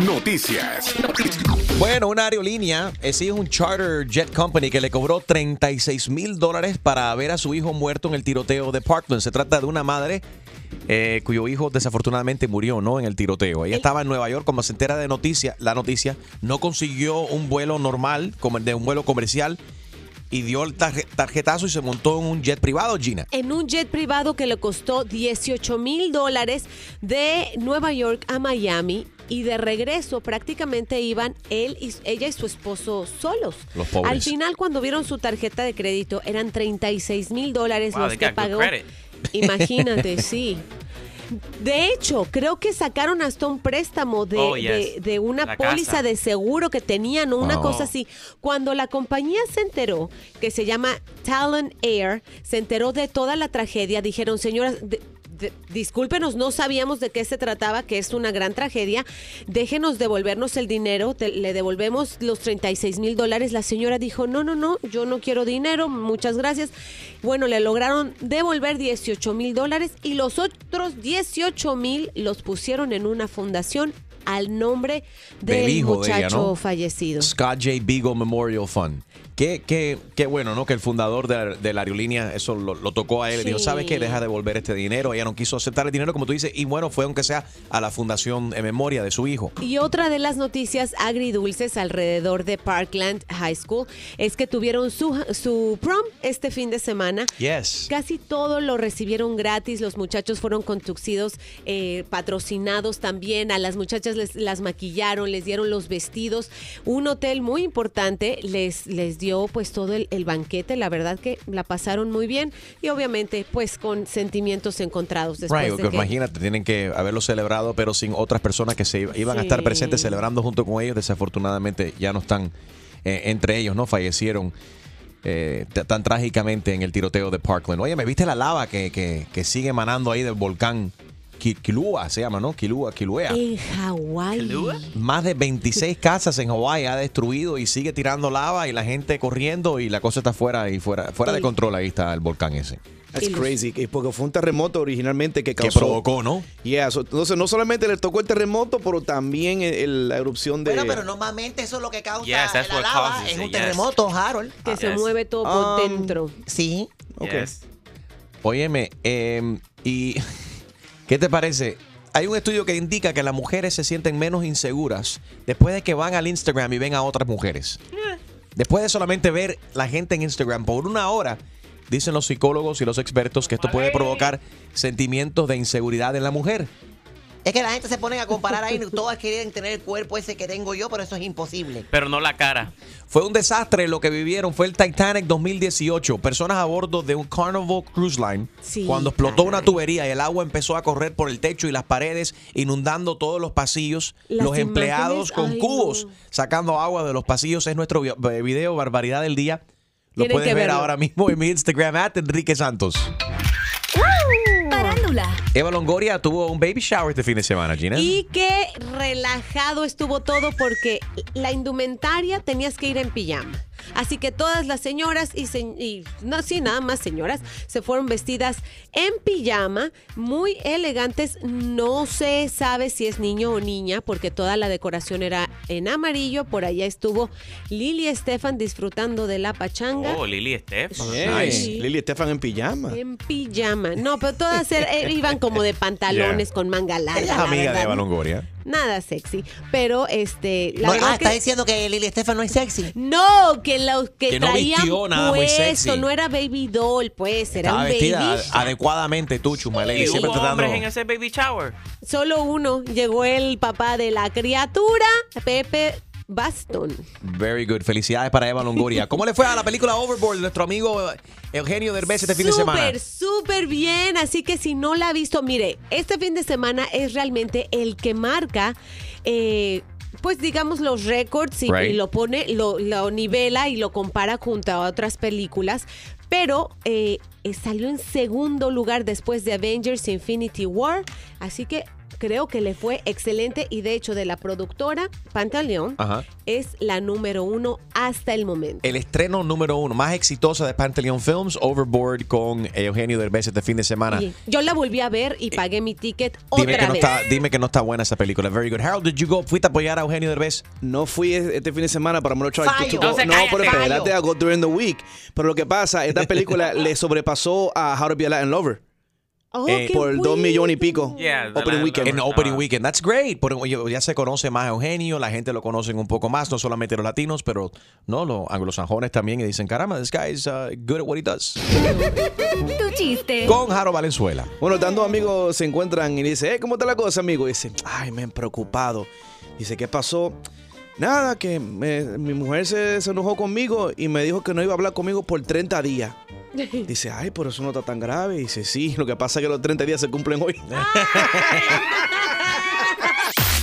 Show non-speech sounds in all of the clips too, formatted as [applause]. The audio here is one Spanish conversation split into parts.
Noticias. Bueno, una aerolínea, ese es un charter jet company que le cobró 36 mil dólares para ver a su hijo muerto en el tiroteo de Parkland. Se trata de una madre eh, cuyo hijo desafortunadamente murió, ¿no? En el tiroteo. Ella estaba en Nueva York, como se entera de noticia, la noticia, no consiguió un vuelo normal, como de un vuelo comercial, y dio el tarje- tarjetazo y se montó en un jet privado, Gina. En un jet privado que le costó 18 mil dólares de Nueva York a Miami y de regreso prácticamente iban él y ella y su esposo solos. Los pobres. Al final cuando vieron su tarjeta de crédito eran 36 mil dólares Wow, los que pagó. Imagínate, [laughs] sí. De hecho, creo que sacaron hasta un préstamo de, Oh, yes. de- de una La póliza casa. de seguro que tenían o una Wow. cosa así. Cuando la compañía se enteró, que se llama Talon Air, se enteró de toda la tragedia, dijeron, señoras, de- discúlpenos, no sabíamos de qué se trataba, que es una gran tragedia. Déjenos devolvernos el dinero, te- le devolvemos los 36 mil dólares. La señora dijo, no, no, no, yo no quiero dinero, muchas gracias. Bueno, le lograron devolver 18 mil dólares y los otros 18 mil los pusieron en una fundación al nombre del, Del hijo de muchacho ella, ¿no? fallecido. Scott J. Beagle Memorial Fund. Qué, qué, qué bueno, ¿no? Que el fundador de la, de la aerolínea eso lo, lo tocó a él dijo. ¿sabes qué? Deja de devolver este dinero. Ella no quiso aceptar el dinero, como tú dices, y bueno, fue aunque sea a la fundación en memoria de su hijo. Y otra de las noticias agridulces alrededor de Parkland High School es que tuvieron su, su prom este fin de semana. Yes. Casi todo lo recibieron gratis. Los muchachos fueron conducidos, eh, patrocinados también. A las muchachas les, las maquillaron, les dieron los vestidos. Un hotel muy importante les, les dio pues todo el, el banquete. La verdad que la pasaron muy bien y obviamente pues con sentimientos encontrados después Right, de que- imagínate, tienen que haberlo celebrado, pero sin otras personas que se iba- iban a estar presentes celebrando junto con ellos. Desafortunadamente ya no están eh, entre ellos, ¿no? Fallecieron eh, tan trágicamente en el tiroteo de Parkland. Oye, ¿me viste la lava que, que, que sigue emanando ahí del volcán Kilua? Se llama, ¿no? Kilua, Kilauea. En Hawái. Más de 26 casas en Hawái ha destruido y sigue tirando lava y la gente corriendo y la cosa está fuera y fuera, fuera de control. Ahí está el volcán ese. Los- crazy, que- porque fue un terremoto originalmente que Que causó. provocó, ¿no? Yeah, so- entonces no solamente le tocó el terremoto, pero también el- el- la erupción de. Bueno, pero normalmente eso es lo que causa Yes, la lava. causes Es un yes. terremoto, Harold. que se Yes. mueve todo por Um, dentro. Sí. Ok. Yes. Óyeme, eh, ¿y [laughs] qué te parece? Hay un estudio que indica que las mujeres se sienten menos inseguras después de que van al Instagram y ven a otras mujeres. Después de solamente ver la gente en Instagram por una hora, dicen los psicólogos y los expertos que esto puede provocar sentimientos de inseguridad en la mujer. Es que la gente se pone a comparar ahí. Todas quieren tener el cuerpo ese que tengo yo, pero eso es imposible. Pero no la cara. Fue un desastre lo que vivieron. Fue el Titanic 2018. Personas a bordo de un Carnival Cruise Line. Sí, cuando explotó una tubería y el agua empezó a correr por el techo y las paredes, inundando todos los pasillos. Las los empleados con ay, cubos no. sacando agua de los pasillos. Es nuestro eh, video Barbaridad del Día. Lo Tienen puedes que ver verlo. ahora mismo en mi Instagram, at Enrique Santos. Eva Longoria tuvo un baby shower este fin de semana, Gina. Y qué relajado estuvo todo porque la indumentaria tenías que ir en pijama. Así que todas las señoras y, se- y no, sí, nada más señoras, se fueron vestidas en pijama, muy elegantes. No se sabe si es niño o niña, porque toda la decoración era en amarillo. Por allá estuvo Lili Estefan disfrutando de la pachanga. Oh, Lili Estefan. Yeah, Nice. Lili Estefan en pijama. En pijama. No, pero todas er- eh, iban como de [laughs] pantalones Yeah. con manga larga. Ella es la amiga de verdad. Eva Longoria. Nada sexy. Pero este. La No, verdad ah, está que- diciendo que Lili Estefan no es sexy. No, que los que, Que no traían vistió nada muy puesto, sexy. no era baby doll, pues, era Estaba un vestida baby. adecuadamente tú, Chumaley. ¿Y Siempre hubo tratando... hombres en ese baby shower? Solo uno. Llegó el papá de la criatura, Pepe Baston. Very good. Felicidades para Eva Longoria. [laughs] ¿Cómo le fue a la película Overboard, nuestro amigo Eugenio Derbez este fin de semana? Súper, súper bien. Así que si no la ha visto, mire, este fin de semana es realmente el que marca. eh, pues digamos los récords y, Right. y lo pone, lo, lo nivela y lo compara junto a otras películas. Pero eh, eh, salió en segundo lugar después de Avengers Infinity War. Así que creo que le fue excelente y de hecho de la productora Pantaleón Ajá. es la número uno hasta el momento. El estreno número uno más exitosa de Pantaleon Films, Overboard con Eugenio Derbez este fin de semana. Yo la volví a ver y pagué mi ticket Dime otra que, no vez. está, dime que no está buena esa película. Very good. Harold, did you go? ¿Fuiste a apoyar a Eugenio Derbez? No fui este fin de semana para me lo try to- Fallo. to go- Entonces, No, pero espérate, Fallo. I go during the week. Pero lo que pasa, esta película [laughs] le sobrepasó a How to Be a Latin Lover Oh, eh, por dos millones y pico. Yeah, opening weekend. En. Opening Ah. Weekend. That's great. Por- ya- se conoce más a Eugenio, la gente lo conocen un poco más, no solamente los latinos, pero no, los anglosajones también y dicen, caramba, this guy is uh, good at what he does. [laughs] Tu chiste. Con Harold Valenzuela. Bueno, tantos amigos se encuentran y dice, "Eh, ¿cómo está la cosa, amigo? Y dice, ay, me han preocupado. Dice, ¿qué pasó? Nada, que me- mi mujer se, se enojó conmigo y me dijo que no iba a hablar conmigo por 30 días. [laughs] Dice, ay, pero eso no está tan grave. Dice, sí, lo que pasa es que los 30 días se cumplen hoy. [laughs]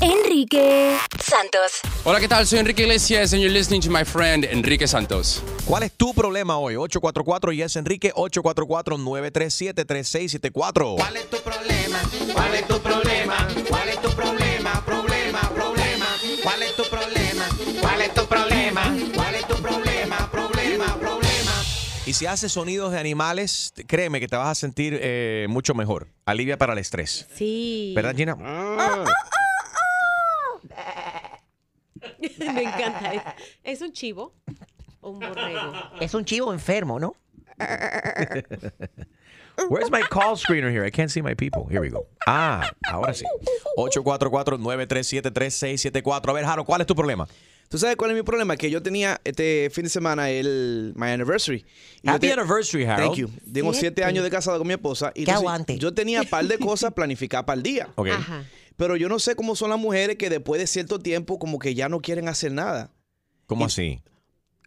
Enrique Santos. Hola, ¿qué tal? Soy Enrique Iglesias and you're listening to my friend Enrique Santos. ¿Cuál es tu problema hoy? 844 y es Enrique 844-937-3674. ¿Cuál es tu problema? ¿Cuál es tu problema? ¿Cuál es tu problema? Problema, Y si haces sonidos de animales, créeme que te vas a sentir eh, mucho mejor. Alivia para el estrés. Sí. ¿Verdad, Gina? [laughs] Me encanta. ¿Es un chivo o un borrego? Es un chivo enfermo, ¿no? [laughs] Where's my call screener here? I can't see my people. Here we go. Ah, ahora sí. [laughs] 844-937-3674. A ver, Jaro, ¿cuál es tu problema? ¿Tú sabes cuál es mi problema? Que yo tenía este fin de semana el my anniversary. Y Happy te- anniversary, Harold. Thank you. Tengo siete años de casado con mi esposa. Y Que entonces aguante. Yo tenía un [laughs] par de cosas planificadas para el día. Ok. Ajá. Pero yo no sé cómo son las mujeres que después de cierto tiempo como que ya no quieren hacer nada. ¿Cómo así?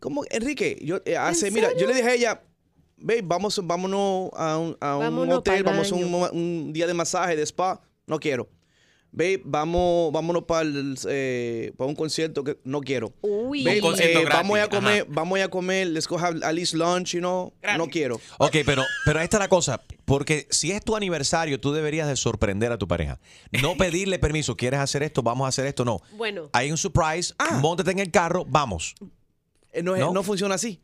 Como Enrique, yo eh, hace, mira, yo le dije a ella, babe, vamos, vámonos a un, a un Vámonos hotel, vamos a un día de masaje, de spa, no quiero. Babe, vamos, vámonos para un concierto que no quiero. Uy. Babe, Un concierto eh, vamos a gratis, comer, ajá. vamos a comer, let's go have at least lunch, you know, no quiero. Ok, pero, pero esta es la cosa. Porque si es tu aniversario, tú deberías de sorprender a tu pareja. No [laughs] pedirle permiso. ¿Quieres hacer esto? Vamos a hacer esto. No. Bueno. Hay un surprise. Móntate en el carro. Vamos. Eh, ¿No? no funciona así.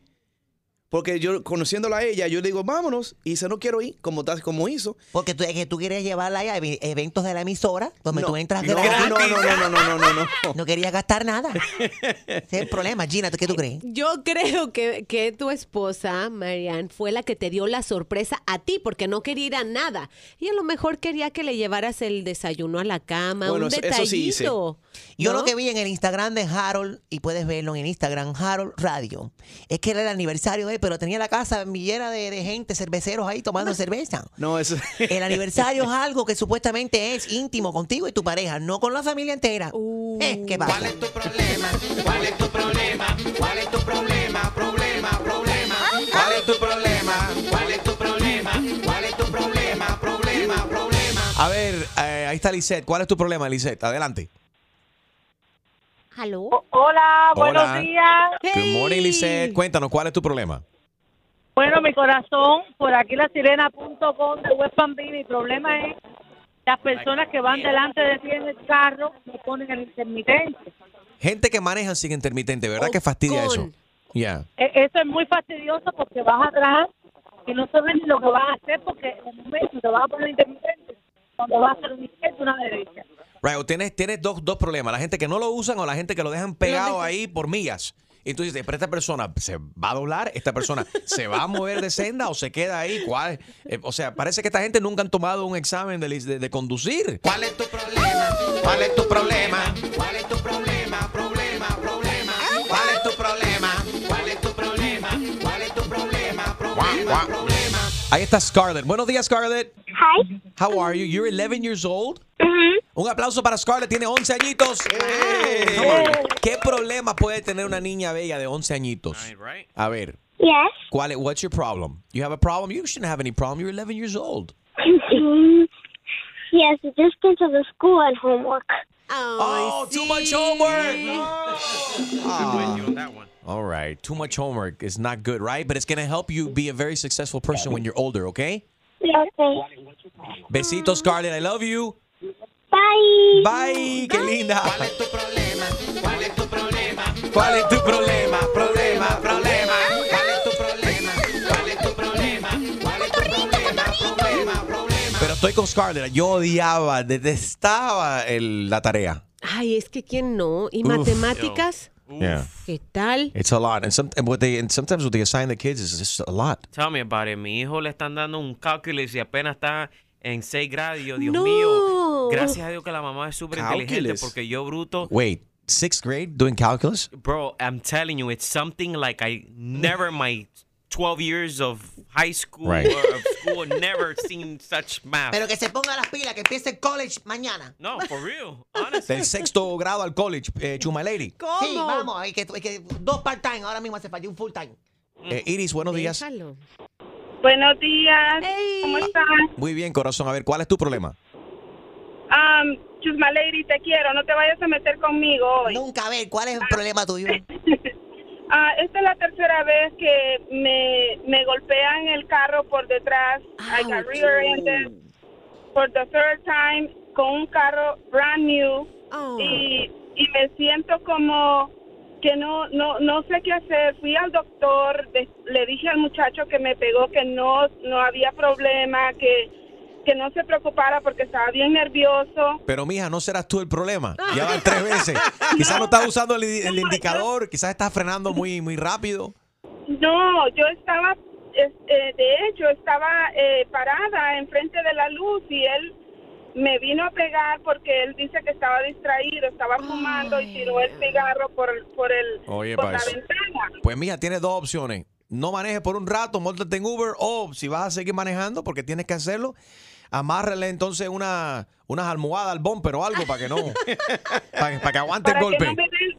Porque yo, conociéndola a ella, yo le digo, vámonos. Y dice, no quiero ir, como, tal- como hizo. Porque tú, es que tú quieres llevarla a ev- eventos de la emisora, donde No, tú entras no, gratis. no, no, no, no, no, no, no, no. [laughs] No querías gastar nada. Ese es el problema. Gina, ¿tú ¿qué tú crees? Yo creo que, que tu esposa, Marianne, fue la que te dio la sorpresa a ti porque no quería ir a nada. Y a lo mejor quería que le llevaras el desayuno a la cama, Bueno, un eso- eso sí hice. detallito. Yo lo que vi en el Instagram de Harold, y puedes verlo en el Instagram, Harold Radio, es que era el aniversario de pero tenía la casa millera de, de gente, cerveceros ahí tomando cerveza. No, eso. [laughs] El aniversario es algo que supuestamente es íntimo contigo y tu pareja, no con la familia entera. Uh. Eh, ¿Qué ¿Cuál pasa? es tu problema? ¿Cuál es tu problema? ¿Cuál es tu problema? Problema, problema. ¿Cuál es tu problema? ¿Cuál es tu problema? ¿Cuál es tu problema? Problema, problema. A ver, eh, ahí está Lisette. ¿Cuál es tu problema, Lisette? Adelante. ¿Aló? Hola, buenos Hola. días. Good morning. Lisette. Cuéntanos, ¿cuál es tu problema? Bueno, mi corazón, por aquí la sirena.com de West Palm Beach. Mi problema es las personas que van delante de ti en el carro me ponen el intermitente. Gente que manejan sin intermitente, ¿verdad O que fastidia eso? Ya. E- Eso es muy fastidioso porque vas atrás y no sabes ni lo que vas a hacer porque en un momento te vas a poner intermitente cuando vas a hacer un izquierda y una derecha. Right, o tienes, tienes dos, dos problemas. La gente que no lo usan o la gente que lo dejan pegado ahí por millas. Y tú dices, pero esta persona se va a doblar, esta persona se va a mover de senda o se queda ahí. ¿Cuál? Eh, o sea, parece que esta gente nunca han tomado un examen de, de- de conducir. ¿Cuál es tu problema? ¿Cuál es tu problema? ¿Cuál es tu problema? Problema, problema. ¿Cuál es tu problema? ¿Cuál es tu problema? ¿Cuál es tu problema? Problema, problema. Ahí está Scarlett. Buenos días, Scarlett. Hi. How are you? You're 11 years old. Mm-hmm. Un aplauso para Scarlett, tiene 11 añitos. ¿Qué problema puede tener una niña bella de 11 añitos? Right, right. A ver, Yes. ¿cuál es, what's your problem? You have a problem? You shouldn't have any problem. You're 11 years old. Mm-hmm. yes, the distance of the school and homework. Oh, oh too much homework. I'm ah. with All right, too much homework is not good, right? But it's going to help you be a very successful person when you're older, okay? Okay. Besitos, Scarlett. I love you. Bye. Bye. Bye, qué linda. ¿Cuál es tu problema? ¿Cuál es tu problema? ¿Cuál es tu problema? Problema, problema. ¿Cuál es tu problema? ¿Cuál es tu problema? ¿Cuál es tu problema? Problema, problema. Pero estoy con Scarlett. Yo odiaba, detestaba el- la tarea. Ay, es que quién no. ¿Y Uf. matemáticas? Yeah. ¿Qué tal? It's a lot. And, some, and what they, and sometimes what they assign the kids is just a lot. Tell me about it. Mi hijo le están dando un calculus y apenas está en 6 grados. Y yo, Dios No. mío. Gracias a Dios que la mamá es súper inteligente porque yo bruto. Wait, sixth grade doing calculus? Bro, I'm telling you, it's something like I never in my 12 years of high school Right. or of school never [laughs] seen such math. Pero que se ponga las pilas, que empiece el college mañana. No, for real. [laughs] Honestly. Del sexto grado al college, eh, Chuma Lady. Sí, vamos, hay que, hay que dos part-time, ahora mismo hace falta un full-time. Eh, Iris, buenos días. Déjalo. Buenos días. ¿Cómo están? Muy bien, corazón. A ver, ¿cuál es tu problema? Um, Chusma Lady, te quiero. No te vayas a meter conmigo hoy. Nunca, a ver, ¿cuál es el problema tuyo? [laughs] Ah, esta es la tercera vez que me, me golpean el carro por detrás. I got rear-ended for the third time con un carro brand new. Y, y me siento como que no, no, no sé qué hacer. Fui al doctor, de- le dije al muchacho que me pegó que no, no había problema, que, que no se preocupara porque estaba bien nervioso. Pero, mija, no serás tú el problema. Ya van tres veces. [laughs] Quizás no estás usando el, el indicador, quizás estás frenando muy, muy rápido. No, yo estaba, es- eh, de hecho, estaba eh, parada enfrente de la luz y él me vino a pegar porque él dice que estaba distraído, estaba fumando y tiró el cigarro por, el- por, el, Oye, por la eso. ventana. Pues, mija, tienes dos opciones. No manejes por un rato, montate en Uber, o si vas a seguir manejando, porque tienes que hacerlo, amárrale entonces una, unas almohadas al bumper o algo para que no, [laughs] para, para que aguante el que, golpe. no me den,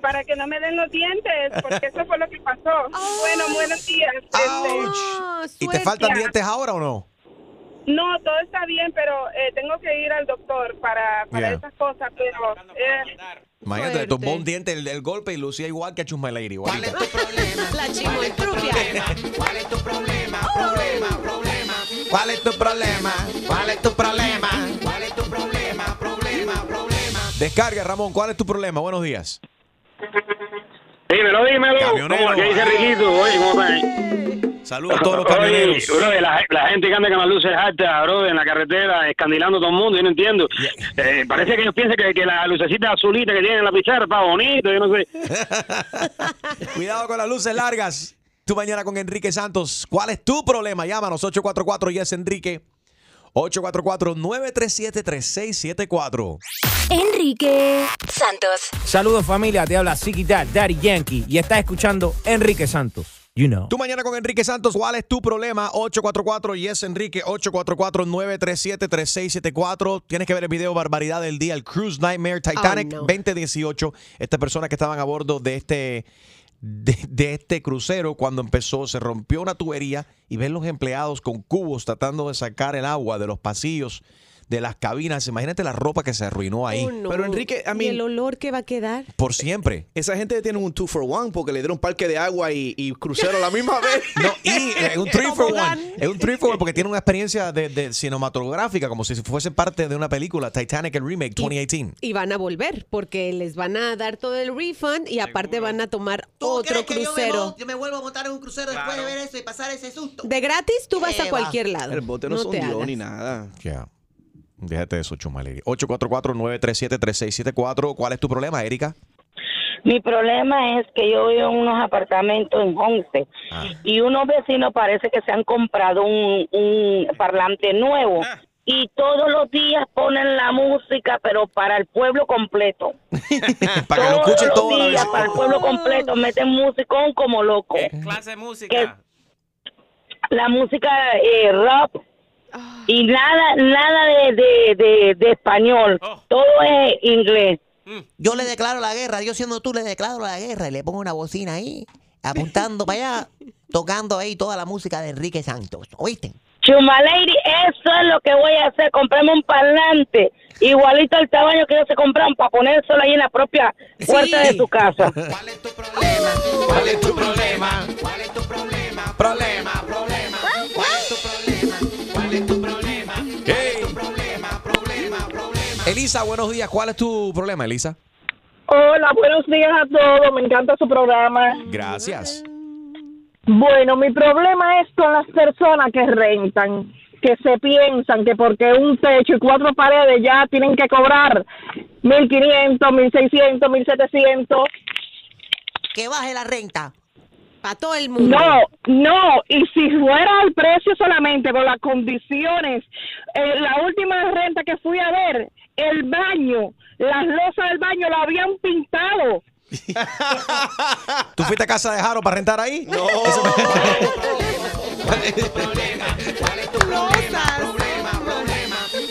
para que no me den los dientes, porque eso fue lo que pasó. Bueno, buenos días. Este, ¿Y te faltan dientes ahora o no? No, todo está bien, pero eh, tengo que ir al doctor para, para Yeah. esas cosas, pero... eh, Imagínate, Suerte. tomó un diente el, el golpe y lucía igual que a Chusma Lady. igualito. La chimoltrufia. ¿Cuál es tu problema? Problema, problema. ¿Cuál es tu problema? ¿Cuál es tu problema? ¿Cuál es tu problema? Problema, problema. Descarga, Ramón, ¿cuál es tu problema? Buenos días. Dímelo, dímelo. Camionero. ¿Cómo que dice Riquito? Oye, ¿cómo están? Saludos a todos los camioneros. Oye, bro, la, la gente que anda con las luces altas, bro, en la carretera, escandilando a todo el mundo, yo no entiendo. Eh, parece que ellos piensan que, que la lucecita azulita que tienen en la pizarra está bonito, yo no sé. [laughs] Cuidado con las luces largas. Tu mañana con Enrique Santos. ¿Cuál es tu problema? Llámanos 844 Yes Enrique. 844-937-3674. Enrique Santos. Saludos familia, te habla Ziggy Dad, Daddy Yankee y estás escuchando Enrique Santos. You know. Tu mañana con Enrique Santos. ¿Cuál es tu problema? 844 Yes Enrique. 844-937-3674. Tienes que ver el video Barbaridad del Día, el Cruise Nightmare Titanic Oh, no. 2018. Estas personas que estaban a bordo de este de, este crucero cuando empezó se rompió una tubería y ven los empleados con cubos tratando de sacar el agua de los pasillos de las cabinas. Imagínate la ropa que se arruinó ahí. Oh, no. Pero Enrique, a mí- ¿Y el olor que va a quedar? Por siempre. Esa gente tiene un two for one porque le dieron parque de agua y, y crucero a la misma [laughs] vez. No, y es un 3 for 1. Es un 3 for 1 porque tiene una experiencia de, de cinematográfica, como si fuese parte de una película, Titanic el Remake 2018. Y van a volver porque les van a dar todo el refund y aparte van a tomar otro ¿Crees que yo me, crucero. yo me vuelvo a montar en un crucero después de ver eso y pasar ese susto? De gratis tú vas ¿Qué a va? cualquier lado. El bote no, hagas. ni nada. Ya. Déjate de eso, Chumaleri. 844-937-3674. ¿Cuál es tu problema, Erika? Mi problema es que yo vivo en unos apartamentos en Homestead y unos vecinos parece que se han comprado un, un parlante nuevo y todos los días ponen la música, pero para el pueblo completo. [laughs] Para que lo escuche todos todo los días para el pueblo completo meten musicón como loco. clase de música? La música eh, rap y nada nada de, de, de, de español, todo es inglés. Yo le declaro la guerra, yo siendo tú le declaro la guerra y le pongo una bocina ahí, apuntando para allá, [laughs] tocando ahí toda la música de Enrique Santos. ¿Oíste? Chuma Lady, eso es lo que voy a hacer, comprarme un parlante igualito al tamaño que ellos se compraron para ponérselo ahí en la propia puerta de su casa. [laughs] ¿Cuál es tu problema? ¿Cuál es tu problema? ¿Cuál es tu problema? Problema, problema. Elisa, buenos días. ¿Cuál es tu problema, Elisa? Hola, buenos días a todos. Me encanta su programa. Gracias. Bueno, mi problema es con las personas que rentan, que se piensan que porque un techo y cuatro paredes ya tienen que cobrar 1500, 1600, 1700. Que baje la renta. Para todo el mundo. No, no, y si fuera el precio solamente por las condiciones, eh, la última renta que fui a ver, el baño, las losas del baño lo habían pintado. ¿Tú fuiste a casa de Jaro para rentar ahí? No. ¿Cuál es tu problema? ¿Cuál es tu problema?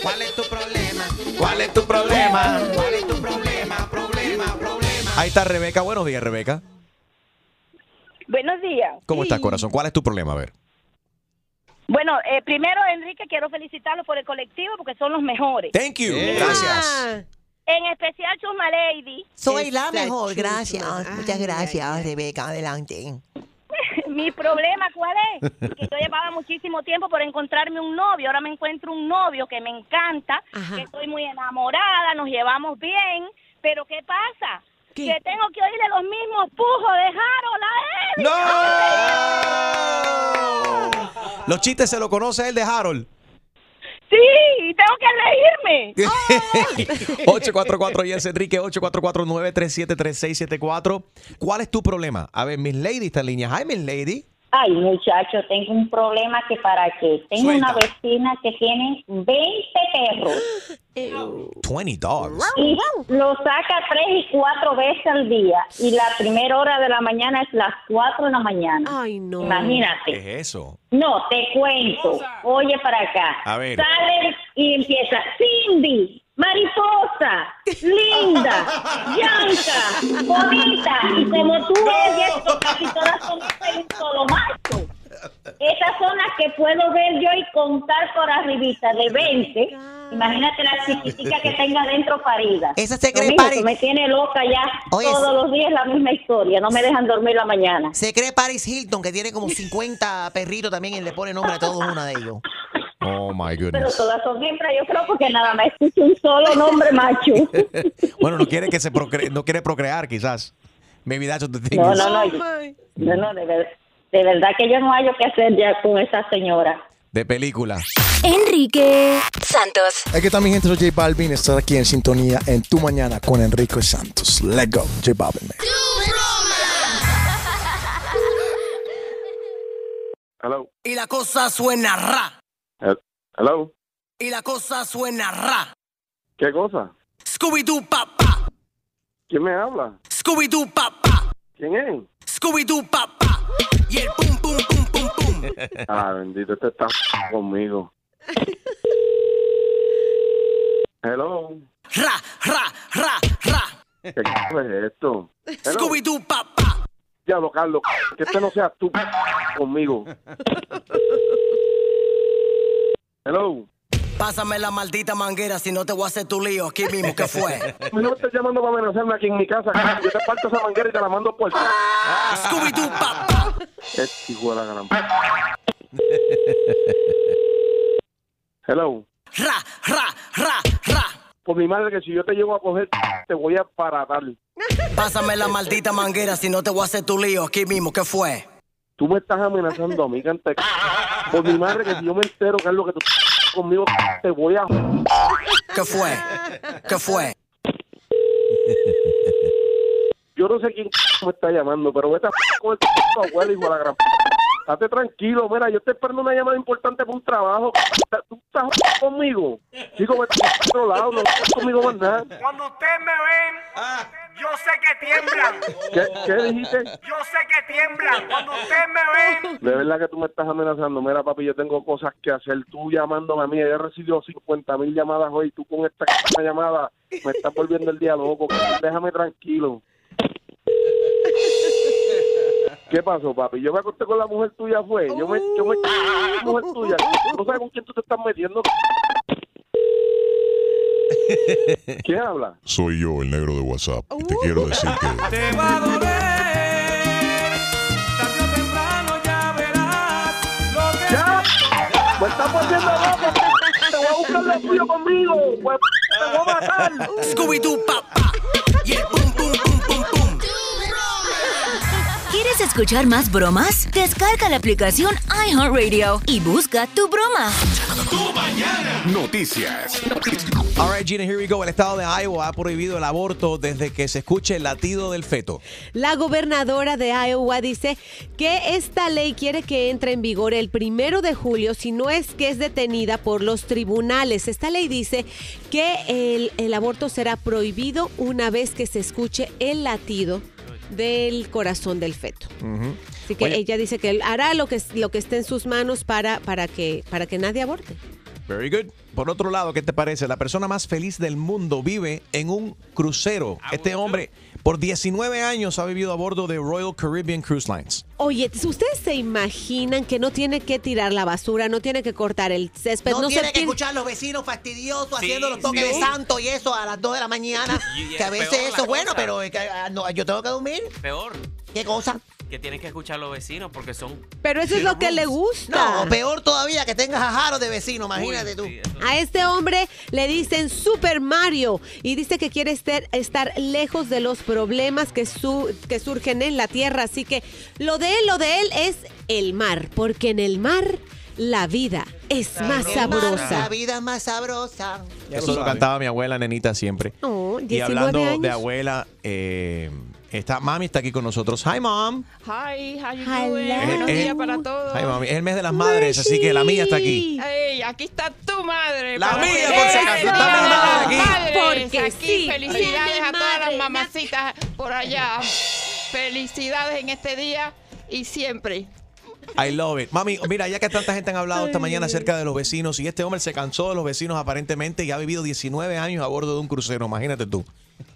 ¿Cuál es tu problema? Problema, problema. Ahí está Rebeca. Buenos días, Rebeca. Buenos días. ¿Cómo estás, corazón? ¿Cuál es tu problema? A ver. Bueno, eh, primero, Enrique, quiero felicitarlos por el colectivo porque son los mejores. Thank you. Gracias. En especial Chusma Lady. Soy la mejor, gracias. Muchas gracias, Rebeca. Adelante. [laughs] Mi problema, ¿cuál es? Que yo llevaba muchísimo tiempo por encontrarme un novio. Ahora me encuentro un novio que me encanta, que estoy muy enamorada, nos llevamos bien. Pero ¿qué pasa? Que tengo que oírle los mismos pujos de Harold a él. Los chistes se lo conoce él de Harold. Sí, tengo que reírme. [laughs] 844 Yes Enrique 844-937-3674. ¿Cuál es tu problema? A ver, Miss Lady está en línea. Hi, Miss Lady. Ay, muchacho, tengo un problema que para qué. Tengo una vecina que tiene 20 perros [gasps] 20 dogs. y lo saca tres y cuatro veces al día. Y la primera hora de la mañana es las 4 de la mañana. Ay, no. Imagínate. ¿Qué es eso? No, te cuento. Oye para acá. A ver. Sale y empieza Cindy, mariposa, linda, [laughs] Yanka, bonita. Y como tú ves, y esto casi todas son de un solo macho. Esas son las que puedo ver yo y contar por arribita de 20. Imagínate la chiquitica que tenga dentro parida. Esa se cree mismo, pari- que me tiene loca ya Oye, todos los días la misma historia. No me dejan dormir la mañana. Se cree Paris Hilton, que tiene como 50 perritos también y le pone nombre a todos una de ellos. Oh, my Pero goodness. todas son hembras, yo creo, porque nada más escucho un solo nombre macho. [laughs] bueno, no quiere que se procre- no quiere procrear, quizás. Maybe that's what the thing No, is. no, no. yo- no, no, de, ver- de verdad que yo no hallo qué hacer ya con esa señora. De película. Enrique Santos. Aquí está mi gente, soy J Balvin. Estar aquí en sintonía en Tu Mañana con Enrique Santos. Let's go, J Balvin. man. Hello. Y la cosa suena ra. Hel- Hello. Y la cosa suena ra. ¿Qué cosa? Scooby-Doo papá. ¿Quién me habla? Scooby-Doo papá. ¿Quién es? Scooby-Doo papá. Y el pum pum pum pum pum. [laughs] Ah, bendito, este está conmigo. Hello. Ra, ra, ra, ra. ¿Qué es esto? Scooby-Doo papá. Diablo, Carlos, que este no sea tú conmigo. [laughs] Hello. Pásame la maldita manguera si no te voy a hacer tu lío aquí mismo. ¿Qué fue? [laughs] No me estás llamando para amenazarme aquí en mi casa. Yo te parto esa manguera y te la mando por... Scooby-Doo papá. Este hijo de la gran... Hello. Ra, ra, ra, ra. Por mi madre que si yo te llego a coger, te voy a paratar. Pásame la maldita manguera si no te voy a hacer tu lío aquí mismo. ¿Qué fue? Tú me estás amenazando a mí, cante. Por mi madre que si yo me entero, Carlos, que tú conmigo, te voy a... [laughs] ¿Qué fue? ¿Qué fue? Yo no sé quién me está llamando, pero vete a [laughs] con el [laughs] abuelo, hijo de la gran... Estate tranquilo, mira, yo estoy esperando una llamada importante para un trabajo. ¿Tú estás conmigo? Digo, vete a otro lado, no estás conmigo más nada. Cuando ustedes me ven, yo sé que tiemblan. ¿Qué, qué dijiste? Yo sé que tiemblan. Cuando ustedes me ven, De verdad que tú me estás amenazando. Mira, papi, yo tengo cosas que hacer. Tú llamándome a mí, yo he recibido 50 mil llamadas hoy. Tú con esta llamada me estás volviendo el día loco. Déjame tranquilo. ¿Qué pasó, papi? Yo me acosté con la mujer tuya, fue. Yo me, yo me con la mujer tuya. ¿No sabes con quién tú te estás metiendo? [laughs] ¿Quién habla? Soy yo, el negro de WhatsApp. Y te quiero decir que te va a doler. Tarde o temprano ya verás lo que. ¡Ya! ¡Me estás volviendo loco! ¡Te voy a buscar lo tuyo conmigo! Pues, voy a matar. Scooby-Doo, papá. Y el ¿Quieres escuchar más bromas? Descarga la aplicación iHeartRadio y busca tu broma. Noticias. All right, Gina, here we go. El estado de Iowa ha prohibido el aborto desde que se escuche el latido del feto. La gobernadora de Iowa dice que esta ley quiere que entre en vigor el primero de julio si no es que es detenida por los tribunales. Esta ley dice que el, el aborto será prohibido una vez que se escuche el latido del corazón del feto. Así que Oye. ella dice que él hará lo que, lo que esté en sus manos para, para, que, para que nadie aborte. Very good. Por otro lado, ¿qué te parece? La persona más feliz del mundo vive en un crucero. Este hombre por 19 años ha vivido a bordo de Royal Caribbean Cruise Lines. Oye, ¿ustedes se imaginan que no tiene que tirar la basura, no tiene que cortar el césped? No, no tiene se que escuchar los vecinos fastidiosos Sí, haciendo los toques sí. de santo y eso a las 2 de la mañana. Y- y que a es veces eso es bueno, cosa. pero que, ah, no, yo tengo que dormir. Peor. ¿Qué cosa? Que tienen que escuchar los vecinos porque son. Pero eso es lo que le gusta. No, peor todavía que tengas a Jaro de vecino, imagínate tú. A este hombre le dicen Super Mario y dice que quiere estar, estar lejos de los problemas que, su- que surgen en la tierra. Así que lo de él, lo de él es el mar, porque en el mar la vida es más mar, La sabrosa. vida es más sabrosa. Eso lo cantaba mi abuela nenita siempre. Oh, y 19 hablando de abuela, eh, está, mami está aquí con nosotros. Hi, mom. Hi, how you Hello. doing? Eh, Buenos días para todos. Hi, mami. Es el mes de las madres, así que la mía está aquí. Ey, aquí está tu madre. La para mía, por si acaso, está mi madre aquí. Madres, Porque aquí, sí. felicidades a todas las mamacitas por allá. Felicidades en este día y siempre. I love it. Mami, mira, ya que tanta gente han hablado esta mañana acerca de los vecinos y este hombre se cansó de los vecinos aparentemente y ha vivido 19 años a bordo de un crucero, imagínate tú.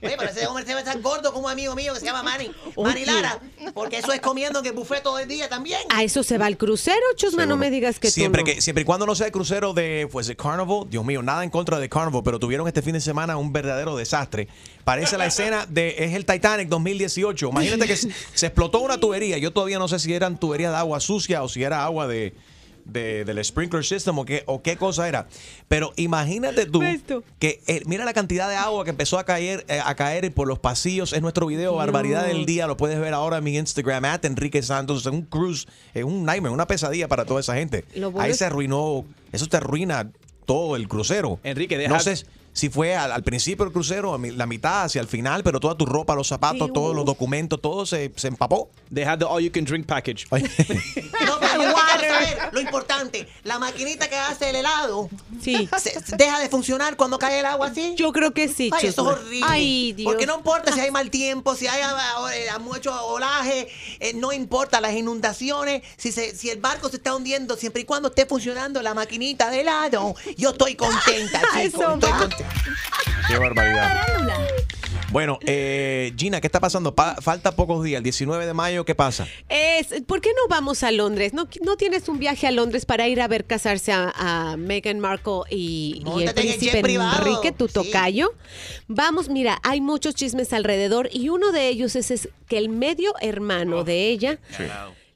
Oye, pero ese hombre se ve tan gordo como un amigo mío que se llama Manny. [laughs] Manny Lara. Porque eso es comiendo en el buffet todo el día también. A eso se va el crucero, Chusma, no me digas que siempre tú no. que siempre y cuando no sea el crucero de pues de Carnival, Dios mío, nada en contra de Carnival, pero tuvieron este fin de semana un verdadero desastre. Parece la escena de es el Titanic 2018. Imagínate que se, se explotó una tubería. Yo todavía no sé si eran tuberías de agua sucia o si era agua de de- del sprinkler system o qué, o qué cosa era. Pero imagínate tú que eh, mira la cantidad de agua que empezó a caer, eh, a caer por los pasillos. Es nuestro video Barbaridad del Día. Lo puedes ver ahora en mi Instagram, at Enrique Santos. Es un cruise, es un nightmare, una pesadilla para toda esa gente. Bueno Ahí es- se arruinó, eso te arruina todo el crucero. Enrique, deja- No sé si fue al, al principio del crucero, a mi- la mitad, hacia el final, pero toda tu ropa, los zapatos, Sí, todos los uf. documentos, todo se, se empapó. They had the all you can drink package. [laughs] [laughs] No, pero lo importante. La maquinita que hace el helado. Sí. se- se deja de funcionar cuando cae el agua así. Yo creo que sí, Ay, eso es horrible. Ay, Dios. Porque no importa si hay mal tiempo, si hay ah, eh, mucho olaje, eh, no importa las inundaciones, si, se- si el barco se está hundiendo, siempre y cuando esté funcionando la maquinita de helado, yo estoy contenta, [laughs] chicos. Eso Estoy va. contenta. Qué barbaridad. Bueno, [laughs] eh, Gina, ¿qué está pasando? Pa- falta pocos días, el 19 de mayo, ¿qué pasa? Es, ¿Por qué no vamos a Londres? ¿No, ¿No tienes un viaje a Londres para ir a ver casarse a, a Meghan Markle y, y el príncipe. Enrique, tu Sí. tocayo? Vamos, mira, hay muchos chismes alrededor y uno de ellos es, es que el medio hermano de ella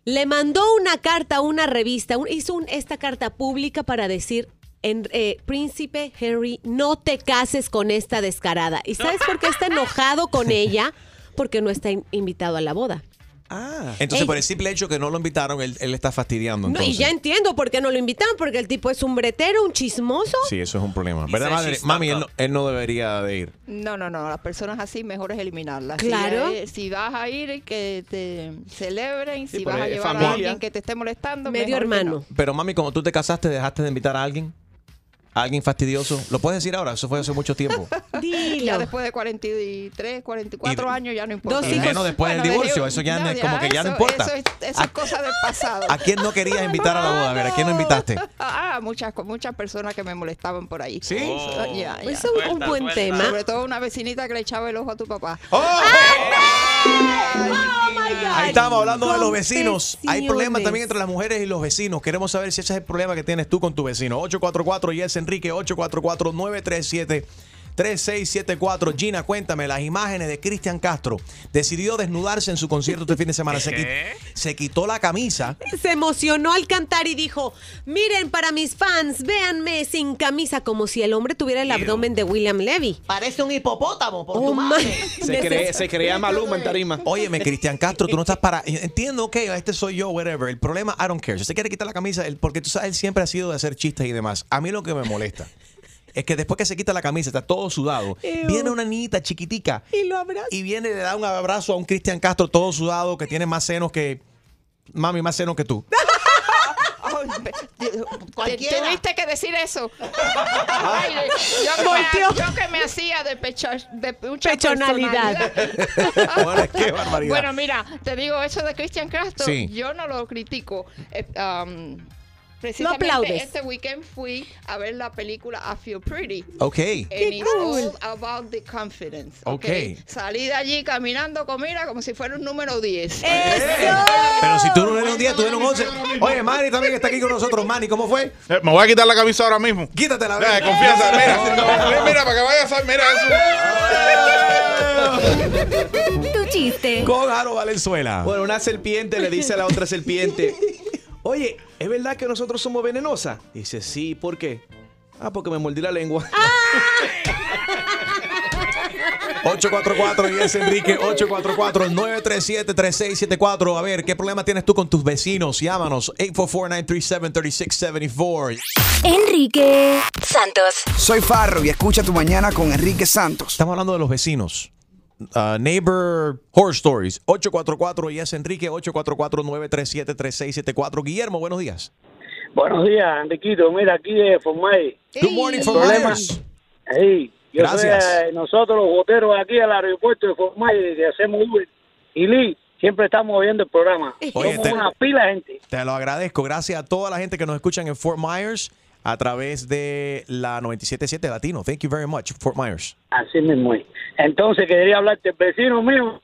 le mandó una carta a una revista, un- hizo un- esta carta pública para decir, en, eh, príncipe Harry, no te cases con esta descarada. ¿Y sabes por qué está [laughs] enojado con ella? Porque no está in- invitado a la boda. Ah. Entonces, Ey. por el simple hecho que no lo invitaron, él, él está fastidiando. No, y ya entiendo por qué no lo invitaron, porque el tipo es un bretero, un chismoso. Sí, eso es un problema. ¿Verdad, madre? Mami, él no, él no debería de ir. No, no, no. Las personas así mejor es eliminarlas. Claro. Si, eh, si vas a ir, que te celebren. Sí, si vas a llevar a alguien que te esté molestando. Medio mejor que hermano. Pero, mami, cuando tú te casaste, ¿dejaste de invitar a alguien? ¿A alguien fastidioso? ¿Lo puedes decir ahora? Eso fue hace mucho tiempo. [laughs] Dilo. Ya después de 43, 44 Y años ya no importa. Dos Y menos después del divorcio, eso ya no es como que ya no importa. Eso, es, eso es cosa del pasado. ¿A quién no querías invitar a la boda? A ver, ¿a quién no invitaste? Ah, muchas, muchas personas que me molestaban por ahí. ¿Sí? Ya. Eso es un buen tema. Sobre todo una vecinita que le echaba el ojo a tu papá. Ahí estamos hablando de los vecinos. Hay problemas también entre las mujeres y los vecinos. Queremos saber si ese es el problema que tienes tú con tu vecino. 844 Yes Enrique 844 937 3674. Gina, cuéntame las imágenes de Cristian Castro. Decidió desnudarse en su concierto este fin de semana. Se, qui- se quitó la camisa. Se emocionó al cantar y dijo, miren para mis fans, véanme sin camisa, como si el hombre tuviera el abdomen de William Levy. Parece un hipopótamo por Oh, tu madre. [laughs] Se, cree- se creía Maluma en tarima. Óyeme, Cristian Castro, tú no estás para. Entiendo, ok, este soy yo, whatever. El problema, I don't care. Si usted quiere quitar la camisa, él- porque tú sabes, él siempre ha sido de hacer chistes y demás. A mí lo que me molesta es que después que se quita la camisa, está todo sudado. Ew. Viene una niñita chiquitica Y lo abraza. y viene y le da un abrazo a un Cristian Castro todo sudado que tiene más senos que. Mami, más senos que tú. [laughs] Cualquiera. Tuviste que decir eso. Ay, yo, que me, yo que me hacía de, pecho, de mucha Pechonalidad. qué barbaridad. Bueno, mira, te digo eso de Christian Castro, Sí. yo no lo critico. Eh, um, precisamente aplaudes. este weekend fui a ver la película I Feel Pretty. Ok. And it's all about the confidence. Ok. Salí de allí caminando con mira como si fuera un número 10. Pero si tú no eres un 10, tú eres un 11. Oye, Manny también está aquí con nosotros. Manny, ¿cómo fue? Eh, Me voy a quitar la camisa ahora mismo. Quítatela, Eh, ven. confianza, mira, mira, para que vayas a mira eso. Tu chiste. Con Aro Valenzuela. Bueno, una serpiente le dice a la otra serpiente, oye, ¿es verdad que nosotros somos venenosas? Dice, sí, ¿por qué? Ah, porque me mordí la lengua. 844 y es Enrique 844-937-3674. A ver, ¿qué problema tienes tú con tus vecinos? Llámanos 844-937-3674. Enrique Santos. Soy Farro y escucha tu mañana con Enrique Santos. Estamos hablando de los vecinos. Uh, neighbor Horror Stories 844 y es Enrique 844-937-3674. Guillermo, buenos días. Buenos días, Enriquito. Mira, aquí de Formay. Good morning, Myers. Sí, yo Gracias. soy, eh, nosotros los boteros aquí al aeropuerto de Formay, que hacemos Uber y Lee, siempre estamos viendo el programa. Oye, Somos te- una pila de gente. Te lo agradezco. Gracias a toda la gente que nos escuchan en Fort Myers a través de la 977 Latino. Thank you very much, Fort Myers. Así mismo es. Entonces quería hablarte, el vecino mío,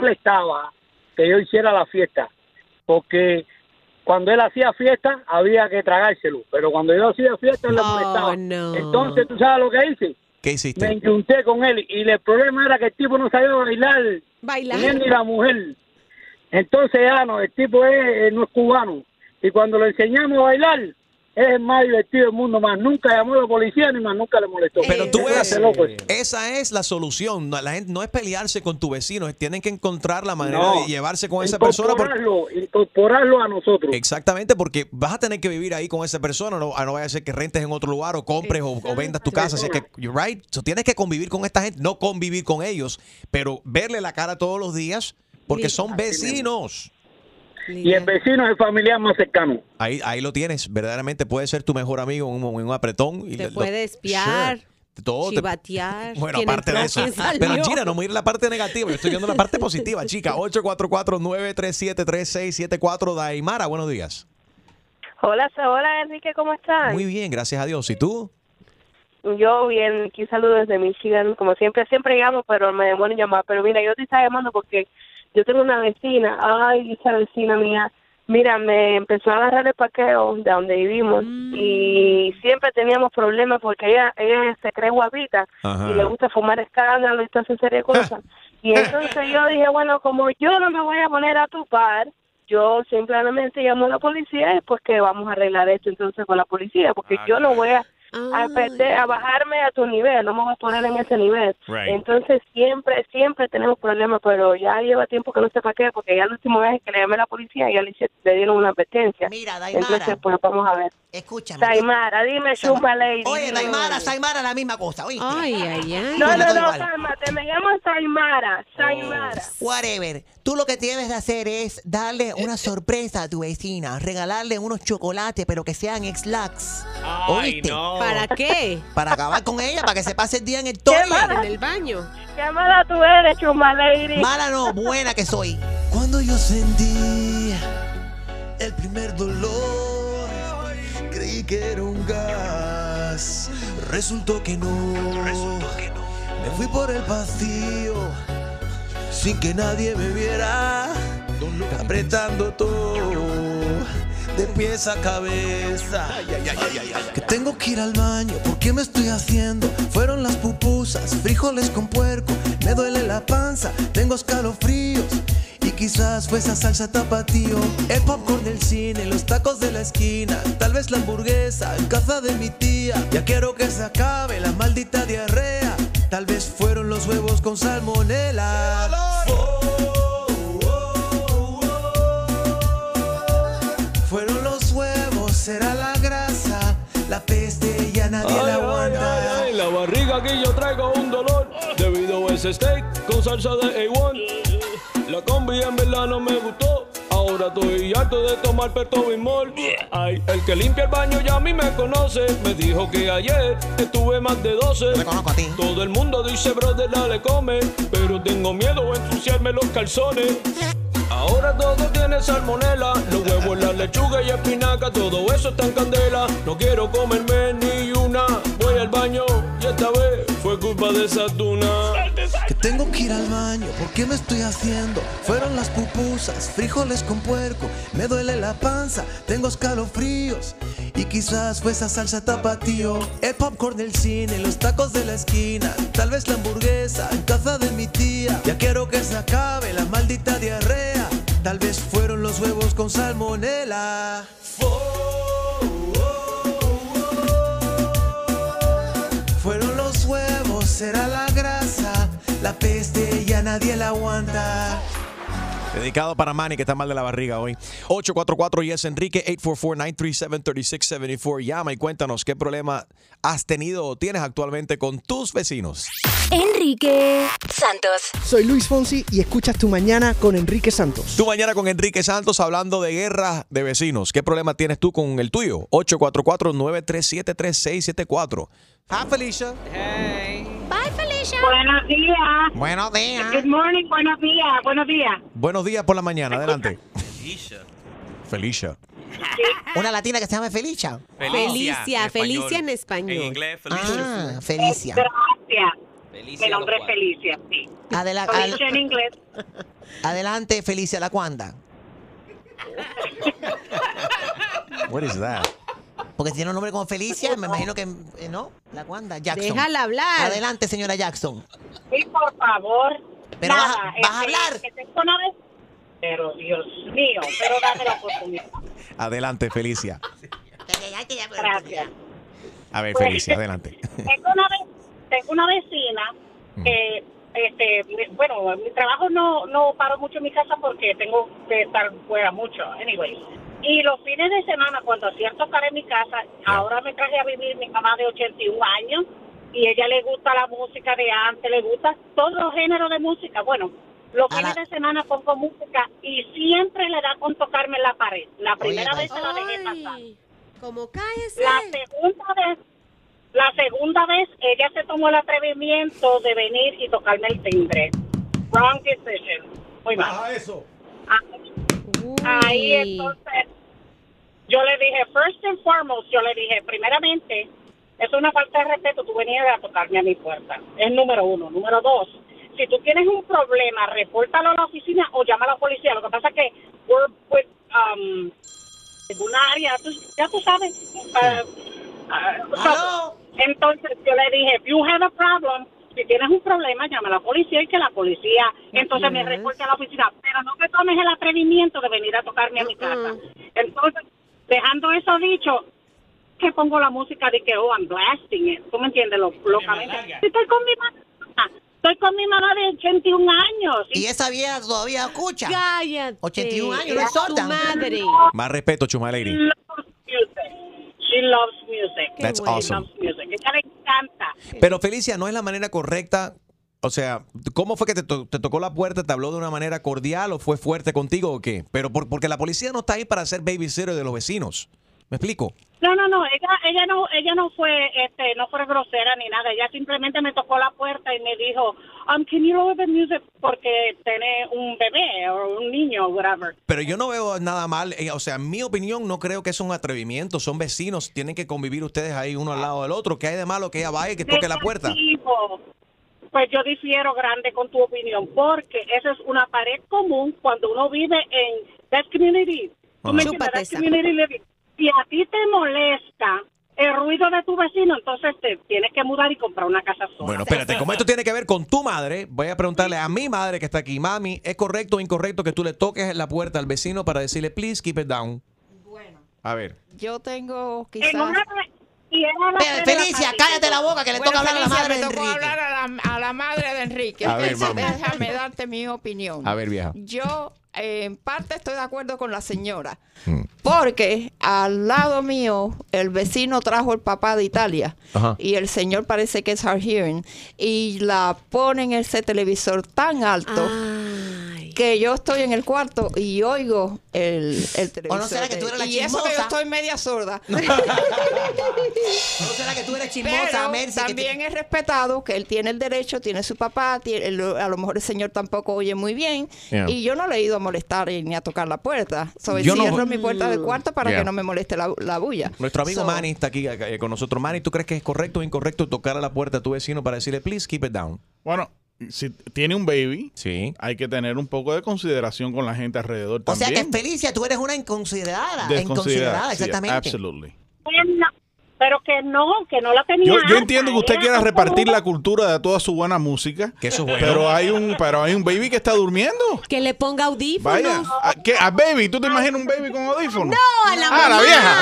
él estaba que yo hiciera la fiesta, porque cuando él hacía fiesta había que tragárselo, pero cuando yo hacía fiesta él le Oh, molestaba. no. Entonces, ¿tú sabes lo que hice? ¿Qué Me hiciste? enjunté con él y el problema era que el tipo no sabía bailar, Bailar. ni él ni la mujer. Entonces ya no, el tipo es, no es cubano y cuando lo enseñamos a bailar es el más divertido del mundo, más nunca llamó a la policía ni más nunca le molestó. Pero tú ves, esa es la solución. No, la gente, no es pelearse con tu vecino, es- tienen que encontrar la manera No. de llevarse con esa persona. porque- Incorporarlo, incorporarlo a nosotros. Exactamente, porque vas a tener que vivir ahí con esa persona, no, ah, no vaya a ser que rentes en otro lugar o compres o, o vendas tu casa, así que, you're right, so, tienes que convivir con esta gente, no convivir con ellos, pero verle la cara todos los días, porque son vecinos. Y el vecino es el familiar más cercano. Ahí, ahí lo tienes, verdaderamente puede ser tu mejor amigo en un, un apretón. Y Te lo- puede espiar, Sure. Todo te- chivatear. [laughs] Bueno, quién aparte de eso. Pero Gina, no mire la parte negativa, yo estoy viendo la parte positiva, [laughs] chica. 844-937-3674, Daimara, buenos días. Hola, hola Enrique, ¿cómo estás? Muy bien, gracias a Dios. ¿Y tú? Yo bien, aquí saludo desde Michigan, como siempre, siempre llamo, pero me demoro en llamar. Pero mira, yo te estaba llamando porque yo tengo una vecina, ay, esa vecina mía, mira, me empezó a agarrar el paqueo de donde vivimos y siempre teníamos problemas porque ella, ella se cree guapita Ajá. y le gusta fumar escándalo y toda esa serie de [laughs] cosas. y entonces yo dije, bueno, como yo no me voy a poner a tu par, yo simplemente llamo a la policía y pues que vamos a arreglar esto entonces con la policía, porque yo no voy a, a, perder- a bajarme a tu nivel, no me voy a poner en ese nivel. Right. Entonces siempre, siempre tenemos problemas, pero ya lleva tiempo que no sé para qué, porque ya el último vez que le llamé a la policía ya le, hice- le dieron una advertencia. Mira, Daimara. Entonces pues vamos a ver. Escúchame. Daimara, dime, Chumba Lady. Oye. Daimara, Saimara, la misma cosa, ¿oíste? Ay, ay, ay. No, no, no, cálmate, me llamo Saimara, Saimara. Whatever. Tú lo que debes de hacer es darle una sorpresa a tu vecina, regalarle unos chocolates, pero que sean ex-lax. ¿Oíste? ¿Para qué? Para acabar con ella, para que se pase el día en el ¿Qué toilet. mala? En el baño. Qué mala tú eres, Chumba Lady. Mala no, buena que soy. Cuando yo sentí el primer dolor, creí que era un gas. Resultó que no. Me fui por el vacío sin que nadie me viera, apretando todo de pies a cabeza. Que tengo que ir al baño, ¿por qué me estoy haciendo? Fueron las pupusas, frijoles con puerco, me duele la panza, tengo escalofríos. Y quizás fue esa salsa tapatío, el popcorn del cine, los tacos de la esquina, tal vez la hamburguesa en casa de mi tía. Ya quiero que se acabe la maldita diarrea, tal vez fueron los huevos con salmonela. Fueron los huevos, será la grasa, la peste ya nadie Ay, la aguanta. ay, ay, la barriga aquí yo traigo un dolor debido a ese steak con salsa de A1. La combi en verdad no me gustó. Ahora estoy harto de tomar Pepto-Bismol. Ay, el que limpia el baño ya a mí me conoce. Me dijo que ayer estuve más de 12. Todo el mundo dice, brother, dale, come. Pero tengo miedo a ensuciarme los calzones. Ahora todo tiene salmonela, los huevos, la lechuga y espinaca, todo eso está en candela. No quiero comerme ni una, voy al baño y esta vez fue culpa de esa tuna. Que tengo que ir al baño, ¿por qué me estoy haciendo? Fueron las pupusas, frijoles con puerco, me duele la panza, tengo escalofríos. Y quizás fue esa salsa tapatío, el popcorn del cine, los tacos de la esquina, tal vez la hamburguesa en casa de mi tía. Ya quiero que se acabe la maldita diarrea, tal vez fueron los huevos con salmonela. La peste ya nadie la aguanta. Dedicado para Manny, que está mal de la barriga hoy. 844 Yes Enrique, 844-937-3674. Llama y cuéntanos qué problema has tenido o tienes actualmente con tus vecinos. Enrique Santos. Soy Luis Fonsi y escuchas Tu Mañana con Enrique Santos. Tu mañana con Enrique Santos hablando de guerra de vecinos. ¿Qué problema tienes tú con el tuyo? 844-937-3674. Hi, Felicia. Bye, Felicia. Buenos días. Buenos días. Good morning, buenos días, buenos días. Buenos días por la mañana, adelante. Felicia. [laughs] Una latina que se llama Felicia. Felicia, Felicia en español. Ah, Felicia. Gracias. Mi nombre es Felicia, sí. Adela- Felicia en inglés. Adelante, Felicia la cuanda. What is that? Porque si tiene un nombre como Felicia, me imagino que, eh, ¿no? La cuanda, Jackson. Déjala hablar. Adelante, señora Jackson. Sí, por favor. Pero Nada, vas a- vas a este, hablar. que tengo una vez- Pero Dios mío, pero dame la oportunidad. Adelante, Felicia. Gracias. A ver, Pues, Felicia, adelante. Tengo una, tengo una vecina que, este, bueno, en mi trabajo no, no paro mucho en mi casa porque tengo que estar fuera mucho, anyway. Y los fines de semana, cuando hacía tocar en mi casa, ahora me traje a vivir mi mamá de 81 años y ella le gusta la música de antes, le gusta todo los géneros de música. Bueno, los fines de semana pongo música y siempre le da con tocarme en la pared. La primera vez se la dejé pasar. Como cállese. La segunda vez, la segunda vez ella se tomó el atrevimiento de venir y tocarme el timbre. Wrong decision. Muy mal. eso. Ahí entonces yo le dije, first and foremost, yo le dije, primeramente, es una falta de respeto tú venir a tocarme a mi puerta. Es número uno. Número dos, si tú tienes un problema, repórtalo a la oficina o llama a la policía. Lo que pasa es que we're with, um, en una área, tú- ya tú sabes. uh, uh, so- entonces yo le dije, if you have a problem, si tienes un problema, llama a la policía y que la policía entonces me reporte a la oficina. Pero no te tomes el atrevimiento de venir a tocarme a mi casa. Entonces, dejando eso dicho, que pongo la música de que, oh, I'm blasting it. ¿Tú me entiendes? Lo, locamente. Estoy con mi mamá. Estoy con mi mamá de 81 años. Y esa vieja todavía escucha. Cállate. 81 años, no es Es tu sorda. madre. Más respeto, Chuma Lady. She loves music. That's awesome. loves music. Ella le encanta. Pero Felicia, no es la manera correcta. O sea, ¿cómo fue que te, to- te tocó la puerta? ¿Te habló de una manera cordial o fue fuerte contigo o qué? Pero por- porque la policía no está ahí para ser babysitter de los vecinos. ¿Me explico? No, no, no, ella, ella no, ella no fue, este, no fue grosera ni nada. Ella simplemente me tocó la puerta y me dijo, um, can you lower the music porque tiene un bebé o un niño o whatever. Pero yo no veo nada mal. eh, O sea, en mi opinión, no creo que es un atrevimiento. Son vecinos, tienen que convivir ustedes ahí uno al lado del otro. ¿Qué hay de malo que ella vaya y que toque la puerta? Negativo. Pues yo difiero grande con tu opinión porque esa es una pared común cuando uno vive en that community. Tú me tendrás Si a ti te molesta el ruido de tu vecino, entonces te tienes que mudar y comprar una casa sola. Bueno, espérate, como esto tiene que ver con tu madre, voy a preguntarle a mi madre que está aquí, mami, ¿es correcto o incorrecto que tú le toques la puerta al vecino para decirle, please keep it down? Bueno. A ver. Yo tengo En quizás... una Felicia, cállate la boca que le Bueno, toca hablar a la madre me de tocó Enrique. hablar a la, a la madre de Enrique. A ver, mami. Déjame darte mi opinión. A ver, vieja. Yo, eh, en parte, estoy de acuerdo con la señora. Mm. Porque al lado mío, el vecino trajo el papá de Italia. Ajá. Y el señor parece que es hard hearing. Y la ponen ese televisor tan alto que yo estoy en el cuarto y oigo el, el televisor. no será que tú eres la y eso que yo estoy media sorda. [laughs] ¿No será que tú eres chismosa, Pero Mercy? que te- también es respetado que él tiene el derecho, tiene su papá, tiene- a lo mejor el señor tampoco oye muy bien Yeah. y yo no le he ido a molestar ni a tocar la puerta. So, Yo no- cierro mi puerta del cuarto para Yeah. que no me moleste la, la bulla. Nuestro amigo So, Manny está aquí eh, con nosotros. Manny, ¿tú crees que es correcto o incorrecto tocar a la puerta a tu vecino para decirle, please keep it down? Bueno, si tiene un baby, sí. hay que tener un poco de consideración con la gente alrededor O sea que Felicia, tú eres una inconsiderada. Desconsiderada, Inconsiderada, sí, exactamente. absolutely. Pero que no, que no la tenía. Yo, yo entiendo que usted era quiera repartir la cultura de toda su buena música. Que eso es bueno. Pero hay un, pero hay un baby que está durmiendo. Que le ponga audífonos. Vaya. ¿A, qué? ¿A baby? ¿Tú te imaginas un baby con audífonos? No, a la Ah, la vieja.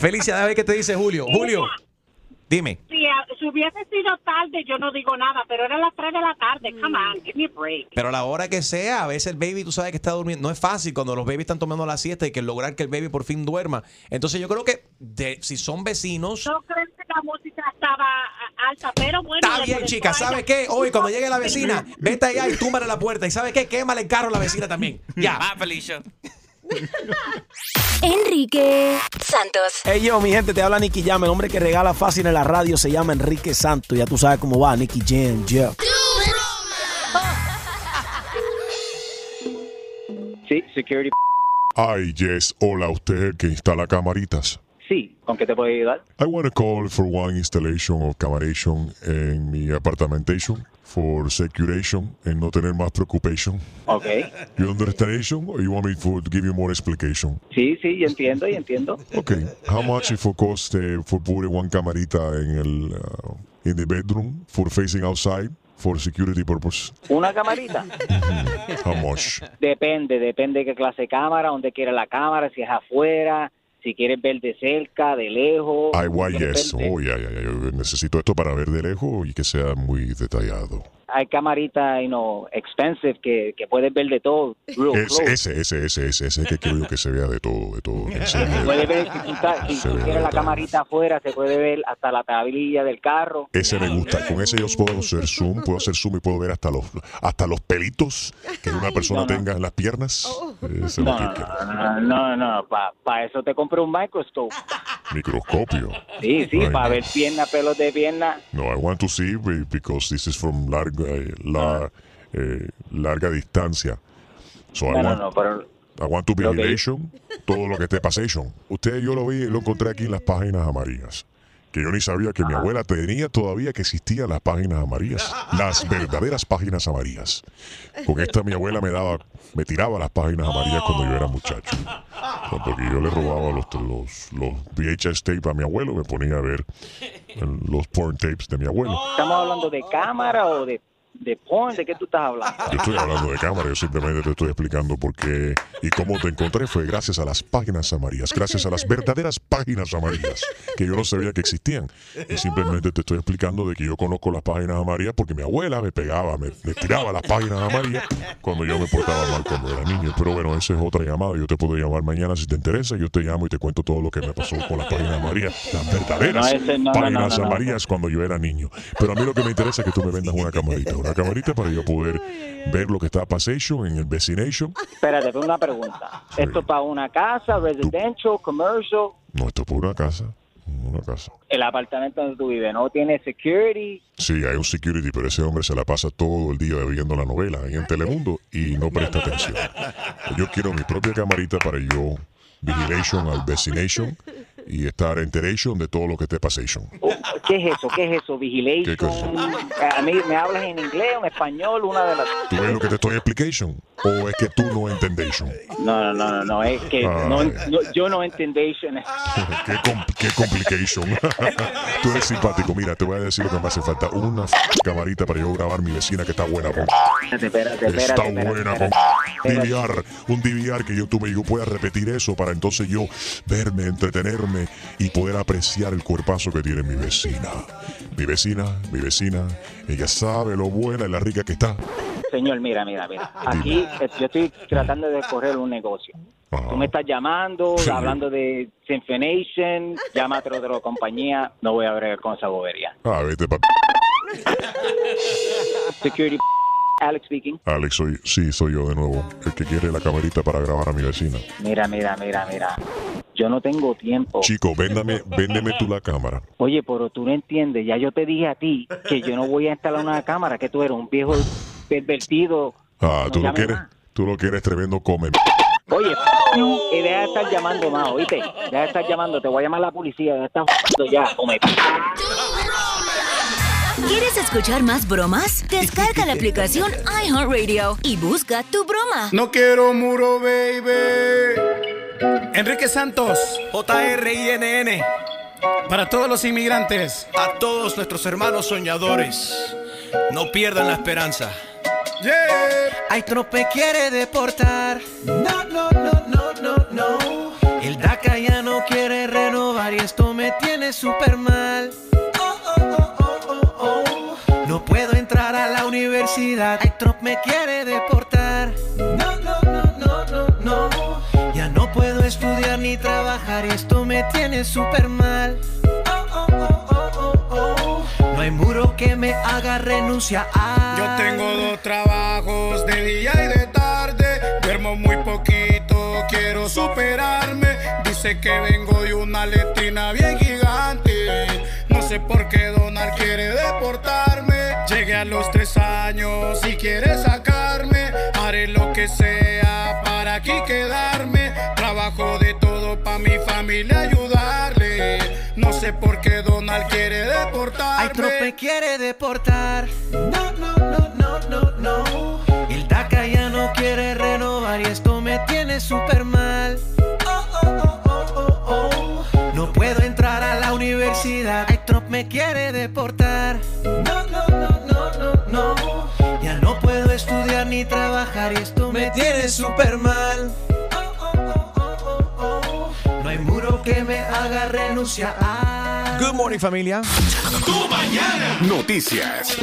Felicia, déjame ver qué te dice Julio. Julio, dime. Si, a- si hubiese sido tarde, yo no digo nada, pero era las 3 de la tarde. Come on, give me a break. Pero a la hora que sea, a veces el baby, tú sabes que está durmiendo. No es fácil cuando los babies están tomando la siesta y que lograr que el baby por fin duerma. Entonces yo creo que de, si son vecinos... No creo que la música estaba a- alta, pero bueno. Está bien, chica. ¿Sabes qué? Hoy, cuando llegue la vecina, vete allá y túmbale la puerta. ¿Y sabes qué? Quémale el carro a la vecina también. [laughs] Ya. Ah, Felicia. Enrique Santos. Hey yo, mi gente, te habla Nicky Jam. El hombre que regala fácil en la radio se llama Enrique Santos. Ya tú sabes cómo va, Nicky Jam, yeah. Sí, security. Ay, yes. Hola, usted es el que instala camaritas. Sí, ¿con qué te puedo ayudar? I want to call for one installation of camaration en mi apartamentation for securation and no tener más preocupación. Ok. You understand or you want me for, to give you more explanation? Sí, sí, yo entiendo, yo entiendo. Okay. How much it for cost eh, for putting one camarita en el uh, in the bedroom for facing outside for security purpose? ¿Una camarita? How much? Depende, depende de qué clase de cámara, dónde quiere la cámara, si es afuera, si quieres ver de cerca, de lejos. Ay. Oh. Yo necesito esto para ver de lejos y que sea muy detallado. Hay camaritas, you know, expensive que, que puedes ver de todo. real Ese, close. ese, ese, ese, ese, ese que quiero yo que se vea de todo, de todo. Puedes ver, si tú, estás- si ve quieres la camarita afuera, se puede ver hasta la tablilla del carro. Ese me gusta. Con ese yo puedo hacer zoom, puedo hacer zoom y puedo ver hasta los, hasta los pelitos que una persona no, no. tenga en las piernas. Ese es No, lo que no, no, no, no, para eso te compré un microscope. Microscopio. Sí, sí, Ay, para no. ver pierna, pelos de pierna. No, I want to see be- because this is from larga, eh, la, eh, larga distancia. So I No, no, want, no, pero I want to Lo que- vigilation, todo lo que esté pasation. Usted, yo lo vi, lo encontré aquí en las páginas amarillas. Que yo ni sabía que mi abuela tenía todavía que existían las páginas amarillas. Las [laughs] verdaderas páginas amarillas. Con esta mi abuela me daba, me tiraba las páginas amarillas cuando yo era muchacho. Porque yo le robaba los, los, los VHS tape a mi abuelo, me ponía a ver los porn tapes de mi abuelo. ¿Estamos hablando de cámara o de, de porn? ¿De qué tú estás hablando? Yo estoy hablando de cámara, yo simplemente te estoy explicando por qué y cómo te encontré fue gracias a las páginas amarillas, gracias a las verdaderas páginas amarillas que yo no sabía que existían. Y simplemente te estoy explicando de que yo conozco las páginas amarillas porque mi abuela me pegaba, me, me tiraba las páginas amarillas cuando yo me portaba mal cuando era niño. Pero bueno, esa es otra llamada. Yo te puedo llamar mañana si te interesa. Yo te llamo y te cuento todo lo que me pasó con las páginas amarillas, las verdaderas No, no, páginas no, no, no. amarillas cuando yo era niño. Pero a mí lo que me interesa es que tú me vendas una camarita, una camarita para yo poder [laughs] ver lo que está pasation en el vecination. Espérate, tengo una pregunta. ¿Esto para una casa, residential, commercial? No, esto es por una casa, una casa. El apartamento donde tú vives no tiene security. Sí, hay un security, pero ese hombre se la pasa todo el día viendo la novela ahí en [laughs] Telemundo y no presta atención. Yo quiero mi propia camarita para yo vigilation al vecination y estar enteration de todo lo que esté pasation. ¿Qué es eso? ¿Qué es eso? Vigilation. ¿Qué cosa? A mí me hablas en inglés o en español, una de las. ¿Tú ves lo que te estoy explication? ¿O es que tú no entendéis? No, no, no, no, no, es que Ay. no, no- yo no entendéis. [laughs] qué, com- qué complication. [laughs] tú eres simpático. Mira, te voy a decir lo que me hace falta. Una camarita para yo grabar mi vecina que está buena. po. Espérate, espérate, Está espérate, espérate, buena, espérate. DVR, un DVR que yo tuve y yo pueda repetir eso para entonces yo verme, entretenerme y poder apreciar el cuerpazo que tiene mi vecina. Mi vecina, mi vecina, ella sabe lo buena y la rica que está. Señor, mira, mira, mira. Aquí eh, yo estoy tratando de correr un negocio. Tú me estás llamando, hablando de Symphonation, llama a otra, otra compañía. No voy a ver con esa bobería. Ah, vete, pa- Security, Alex speaking. Alex, soy, sí, soy yo de nuevo, el que quiere la camarita para grabar a mi vecina. Mira, mira, mira, mira. Yo no tengo tiempo. Chico, véndame, véndeme tú la cámara. Oye, pero tú no entiendes. Ya yo te dije a ti que yo no voy a instalar una cámara, que tú eres un viejo pervertido. Ah, No tú lo quieres, más. tú lo quieres tremendo come. Oye, y deja de estar llamando más, ¿oíste? Deja de estar llamando, te voy a llamar a la policía, deja de estar ya, come. ¿Quieres escuchar más bromas? Descarga la aplicación iHeartRadio y busca tu broma. No quiero muro, baby. Enrique Santos, JRINN. Para todos los inmigrantes. A todos nuestros hermanos soñadores, no pierdan la esperanza. Ay, Trump me quiere deportar. No, no, no, no, no, no. El DACA ya no quiere renovar y esto me tiene súper mal. Universidad. Ay, Trump me quiere deportar. No, no, no, no, no, no. Ya no puedo estudiar ni trabajar y esto me tiene súper mal. Oh, oh, oh, oh, oh, oh. No hay muro que me haga renunciar. Yo tengo dos trabajos de día y de tarde. Duermo muy poquito, quiero superarme. Dice que vengo de una letrina bien gigante. No sé por qué Donald quiere deportarme. Llegué a los quiere sacarme. Haré lo que sea para aquí quedarme. Trabajo de todo para mi familia ayudarle. No sé por qué Donald quiere deportarme. Ay, Trump me quiere deportar. No, no, no, no, no, no. El DACA ya no quiere renovar y esto me tiene súper ni trabajar y esto me tiene súper mal. No hay muro que me haga renunciar. Good morning, familia. Noticias.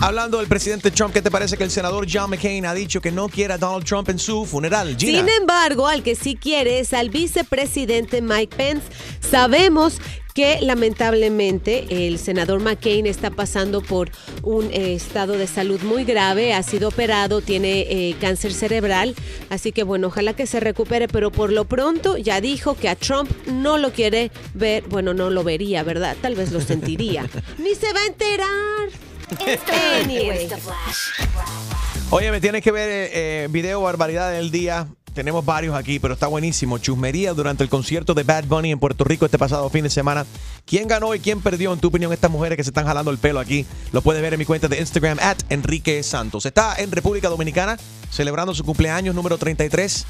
Hablando del presidente Trump, ¿qué te parece que el senador John McCain ha dicho que no quiere a Donald Trump en su funeral? Gina. Sin embargo, al que sí quiere es al vicepresidente Mike Pence. Sabemos que lamentablemente el senador McCain está pasando por un eh, estado de salud muy grave, ha sido operado, tiene eh, cáncer cerebral, así que bueno, ojalá que se recupere, pero por lo pronto ya dijo que a Trump no lo quiere ver, bueno, no lo vería, ¿verdad? Tal vez lo sentiría. [laughs] Ni se va a enterar. Anyway. Oye, me tienes que ver eh, eh, video barbaridad del día. Tenemos varios aquí, pero está buenísimo. Chusmería durante el concierto de Bad Bunny en Puerto Rico este pasado fin de semana. ¿Quién ganó y quién perdió, en tu opinión, estas mujeres que se están jalando el pelo aquí? Lo puedes ver en mi cuenta de Instagram, at Enrique Santos. Está en República Dominicana celebrando su cumpleaños número 33.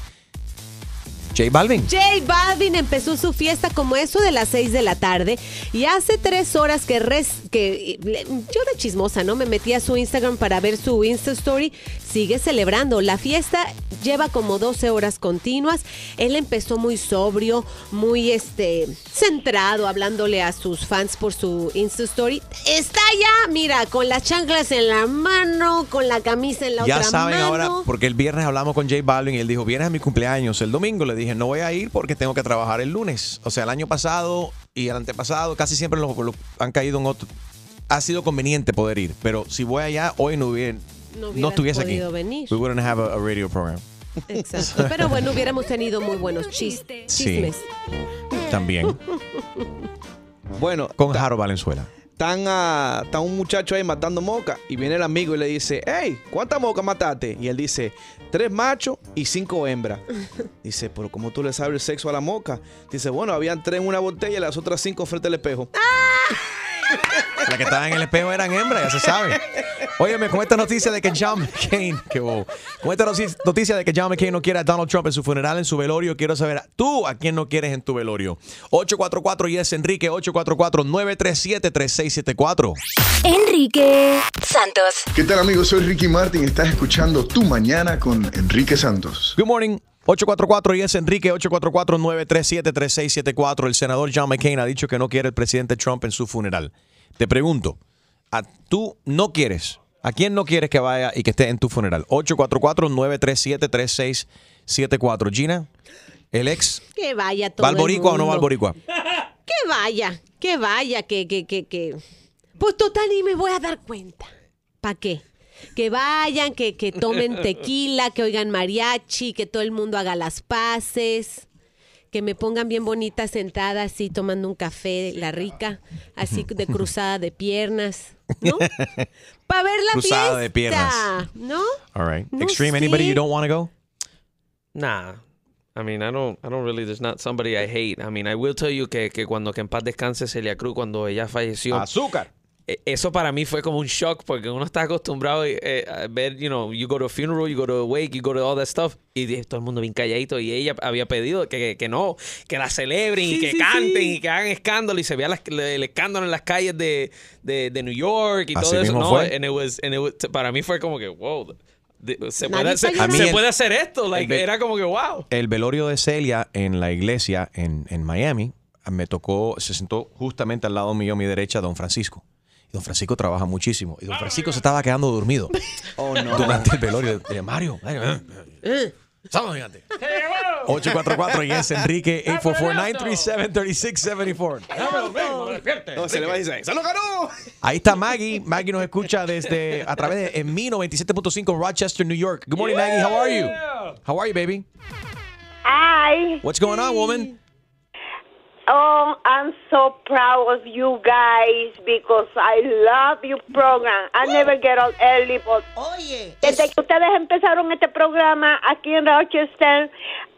J Balvin. J Balvin empezó su fiesta como eso de las 6 de la tarde y hace tres horas que, res- que yo de chismosa, ¿no? Me metí a su Instagram para ver su Insta Story. Sigue celebrando. La fiesta lleva como 12 horas continuas. Él empezó muy sobrio, muy este centrado, hablándole a sus fans por su Insta Story. Está ya, mira, con las chanclas en la mano, con la camisa en la Ya otra saben mano. ahora, porque el viernes hablamos con J Balvin y él dijo, vienes a mi cumpleaños. El domingo le dije, no voy a ir porque tengo que trabajar el lunes. O sea, el año pasado y el antepasado casi siempre los, los han caído en otro. Ha sido conveniente poder ir, pero si voy allá, hoy no, hubiera, No no, estuviese aquí. podido venir. We wouldn't have a, a radio program. Exacto. Pero bueno, hubiéramos tenido muy buenos chis- Sí. chismes. También. [laughs] Bueno. Con Jaro Valenzuela. Están, ah, está un muchacho ahí matando moca y viene el amigo y le dice, hey, ¿cuántas mocas mataste? Y él dice, tres machos y cinco hembras. [laughs] Dice, pero ¿cómo tú le sabes el sexo a la moca? Dice, bueno, habían tres en una botella y las otras cinco frente al espejo. [laughs] Las que estaban en el espejo eran hembras, ya se sabe. Óyeme, con esta noticia de que John McCain, [laughs] que bobo. con esta noticia- de que John McCain no quiere a Donald Trump en su funeral, en su velorio, quiero saber tú a quién no quieres en tu velorio. 844 y es Enrique 844-937-3674. Enrique Santos. ¿Qué tal amigos? Soy Ricky Martin. Estás escuchando Tu Mañana con Enrique Santos. Good morning. 844 y es Enrique 844-937-3674. El senador John McCain ha dicho que no quiere el presidente Trump en su funeral. Te pregunto, ¿a tú no quieres? ¿A quién no quieres que vaya y que esté en tu funeral? 844-937-3674. Gina, el ex, Que vaya todo ¿va al el boricua o no va al mundo. boricua? [laughs] Que vaya, que vaya, que, que, que, que. Pues total, ni me voy a dar cuenta. ¿Para qué? Que vayan, que, que tomen tequila, que oigan mariachi, que todo el mundo haga las paces, que me pongan bien bonita sentada así tomando un café, la rica, así de cruzada de piernas, ¿no? [laughs] Para ver la Cruzada fiesta, de piernas. ¿no? All right. No Extreme, anybody you don't want to go? Nah. I mean, I don't, I don't really, there's not somebody I hate. I mean, I will tell you que, que cuando que en paz descanse Celia Cruz, cuando ella falleció. Azúcar. Eh, Eso para mí fue como un shock porque uno está acostumbrado eh, a ver, you know, you go to a funeral, you go to a wake, you go to all that stuff y todo el mundo bien calladito y ella había pedido que, que, que no, que la celebren y Sí, que sí, canten sí. y que hagan escándalo y se vea las- el escándalo en las calles de, de, de New York y Así todo eso. mismo No, fue. and it was, and it was- para mí fue como que, wow, se, puede hacer, se puede hacer esto. Like, el era como que, wow. El velorio de Celia en la iglesia en, en Miami me tocó, se sentó justamente al lado mío, a mi derecha, don Francisco. Y don Francisco trabaja muchísimo. Y don Francisco se estaba quedando dormido [laughs] Oh, no. durante el velorio. de Mario, Mario, eh, Sábado gigante. 844 y es Enrique [laughs] 844-937-3674. No, se le va a decir, ¡se lo ganó! Ahí está Maggie. Maggie nos escucha desde a través de en mi 97.5 Rochester, New York. Good morning, Maggie. How are you? How are you, baby? Hi. What's going on, woman? Oh, I'm so proud of you guys because I love your program. I never get up early, but Oye, desde que ustedes empezaron este programa aquí en Rochester,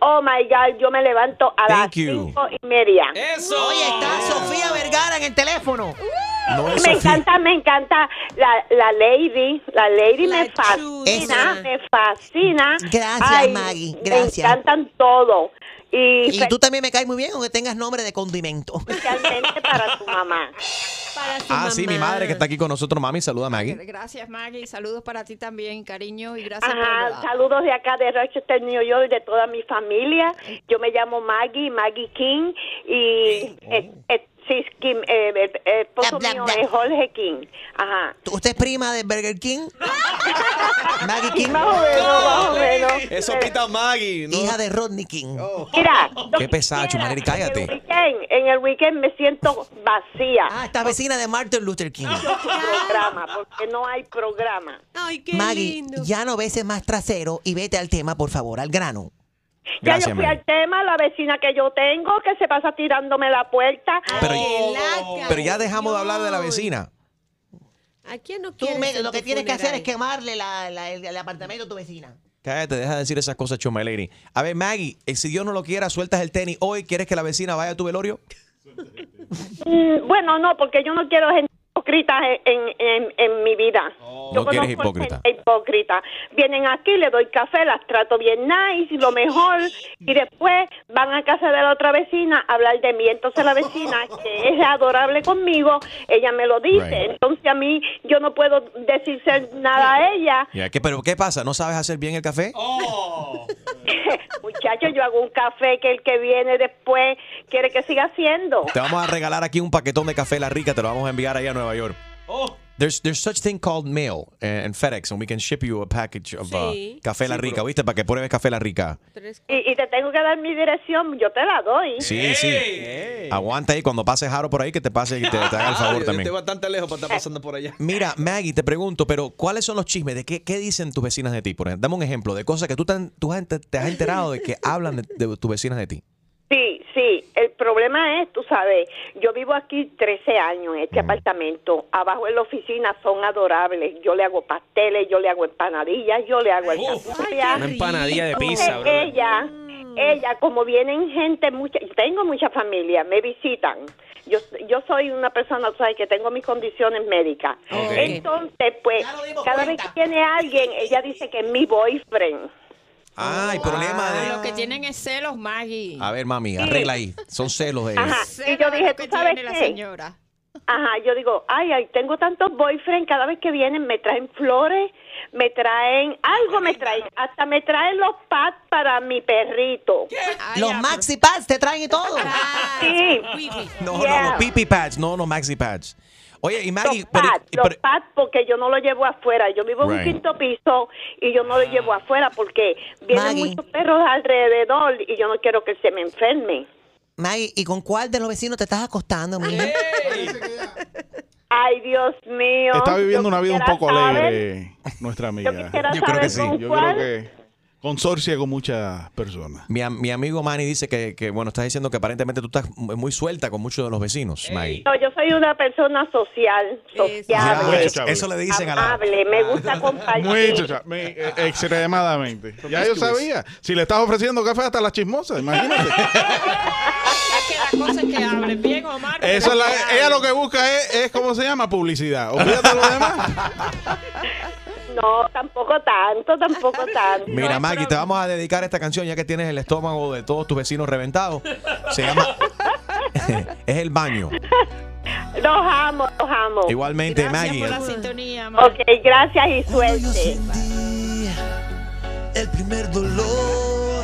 oh my God, yo me levanto a las Thank you. cinco y media. Eso. Oye, está Sofía Vergara en el teléfono. No me encanta, me encanta la, la lady, la lady me fascina, me fascina. Gracias, Maggie, gracias. Me encantan todo. Y, Y tú también me caes muy bien, aunque tengas nombre de condimento. especialmente para tu mamá. Para Ah, sí, mi madre que está aquí con nosotros, mami. Saluda a Maggie. Gracias, Maggie. Saludos para ti también, cariño, y gracias Ajá, por... saludos de acá de Rochester, New York, de toda mi familia. Yo me llamo Maggie, Maggie King, y eh, eh, sí, Kim, eh, el, el esposo mío es Jorge King. Ajá. ¿Usted es prima de Burger King? [laughs] Maggie King. Más o menos, más o menos. Eso pita Maggie. ¿no? Hija de Rodney King. Mira, Qué pesada, Chumaneri, cállate. weekend, en el weekend me siento vacía. Ah, esta vecina de Martin Luther King. programa, porque no hay programa. Ay, qué Maggie, lindo. ya no beses más trasero y vete al tema, por favor, al grano. Ya Gracias, yo fui Maggie. al tema, la vecina que yo tengo, que se pasa tirándome la puerta. Pero, Oh. pero ya dejamos de hablar de la vecina. ¿A quién no Tú me- lo que tienes que hacer es quemarle la- la- el, el apartamento a tu vecina. Cállate, deja de decir esas cosas, Chuma Lady. A ver, Maggie, eh, si Dios no lo quiera, sueltas el tenis hoy. ¿Quieres que la vecina vaya a tu velorio? Mm, Bueno, no, porque yo no quiero gente hipócrita en, en, en mi vida. No quieres hipócrita. hipócrita. Vienen aquí, le doy café, las trato bien nice, lo mejor, y después van a casa de la otra vecina a hablar de mí. Entonces la vecina, que es adorable conmigo, ella me lo dice. Right. Entonces a mí, yo no puedo decirse nada a ella. ¿qué, pero ¿qué pasa? ¿No sabes hacer bien el café? [laughs] Muchachos, yo hago un café que el que viene después quiere que siga haciendo. Te vamos a regalar aquí un paquetón de café La Rica. Te lo vamos a enviar allá a Nueva York. There's, there's such thing called mail and FedEx, and we can ship you a package of uh, café La Rica, ¿viste? Para que pruebes café La Rica. Y, y te tengo que dar mi dirección, yo te la doy. Sí, sí. Aguanta ahí cuando pase Jaro por ahí que te pase y te, te haga el [laughs] favor también. Estoy bastante lejos para estar pasando por allá. Mira, Maggie, te pregunto, pero ¿cuáles son los chismes? ¿De qué, qué dicen tus vecinas de ti? Por ejemplo, dame un ejemplo de cosas que tú, tan- tú te has enterado de que hablan de, de tus vecinas de ti. Sí, sí, el problema es, tú sabes, yo vivo aquí 13 años en este apartamento, abajo en la oficina son adorables, yo le hago pasteles, yo le hago empanadillas, yo le hago el Una empanadilla de pizza, Entonces, bro. ella, ella, como vienen gente, mucha, tengo mucha familia, me visitan. Yo, yo soy una persona, ¿sabes? Que tengo mis condiciones médicas. Entonces, pues, cada vez que viene alguien, ella dice que es mi boyfriend. Ah, el problema de... Lo que tienen es celos, Maggie. A ver, mami, arregla ahí. Son celos de Ajá. Y yo dije, ¿tú sabes tiene la qué? señora. Ajá, yo digo, ay, ay, tengo tantos boyfriends, cada vez que vienen me traen flores, me traen, algo me traen, hasta me traen los pads para mi perrito. Los maxi pads te traen y todo. Sí. No, no, Yeah. los pipi pads, no, no maxi pads. Oye, y Maggie, Los pero- pads, pero- los pads porque yo no lo llevo afuera. Yo vivo en un quinto piso y yo no lo llevo afuera porque vienen Maggie. muchos perros alrededor y yo no quiero que se me enferme. Maggie, ¿y con cuál de los vecinos te estás acostando, mija? Ay, Dios mío. Está viviendo Yo una vida un poco saber- alegre, nuestra amiga. quisiera Yo creo que sí. Yo creo que consorcia con muchas personas. Mi, am- mi amigo Manny dice que, que, bueno, estás diciendo que aparentemente tú estás muy suelta con muchos de los vecinos, Maggie. No, yo soy una persona social, sociable, eso, eso le dicen a la... amable, me gusta [laughs] compartir. Mucho, me- eh, extremadamente. Ya yo sabía. Si le estás ofreciendo café hasta las chismosas, imagínate. [laughs] Es que la cosa es que hablen bien o mal. Eso es la- ella lo que busca es, es, ¿cómo se llama? Publicidad. Olvídate lo demás. [laughs] No, tampoco tanto, tampoco [laughs] tanto. Mira, Maggie, te vamos a dedicar esta canción ya que tienes el estómago de todos tus vecinos reventados. Se llama... [laughs] [laughs] es el baño. Los amo, los amo. Igualmente, Gracias Maggie. por la sintonía, Ok, gracias y suerte. El primer dolor,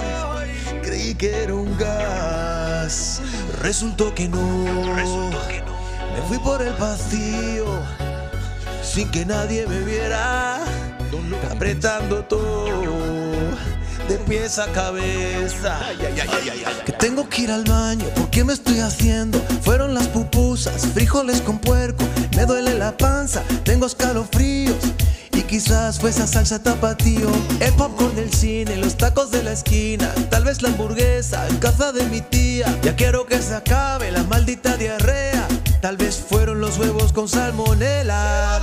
creí que era un gas. Resultó que no. Me fui por el vacío, sin que nadie me viera. Apretando todo, de pies a cabeza. Que tengo que ir al baño, ¿por qué me estoy haciendo? Fueron las pupusas, frijoles con puerco. Me duele la panza, tengo escalofríos. Y quizás fue esa salsa tapatío, el popcorn del cine, los tacos de la esquina, tal vez la hamburguesa en casa de mi tía. Ya quiero que se acabe la maldita diarrea, tal vez fueron los huevos con salmonela.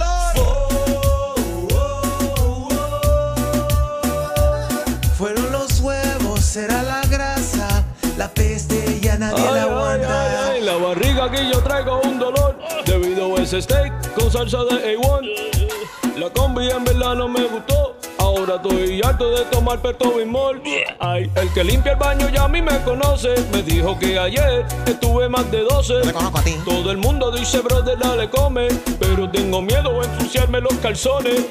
Peste ya nadie la aguanta. ay, la barriga aquí yo traigo un dolor debido a ese steak con salsa de A1. La combi en verdad no me gustó. Ahora estoy harto de tomar Pertobimol. Ay, el que limpia el baño ya a mí me conoce. Me dijo que ayer estuve más de 12. Todo el mundo dice, brother, dale come. Pero tengo miedo a ensuciarme los calzones.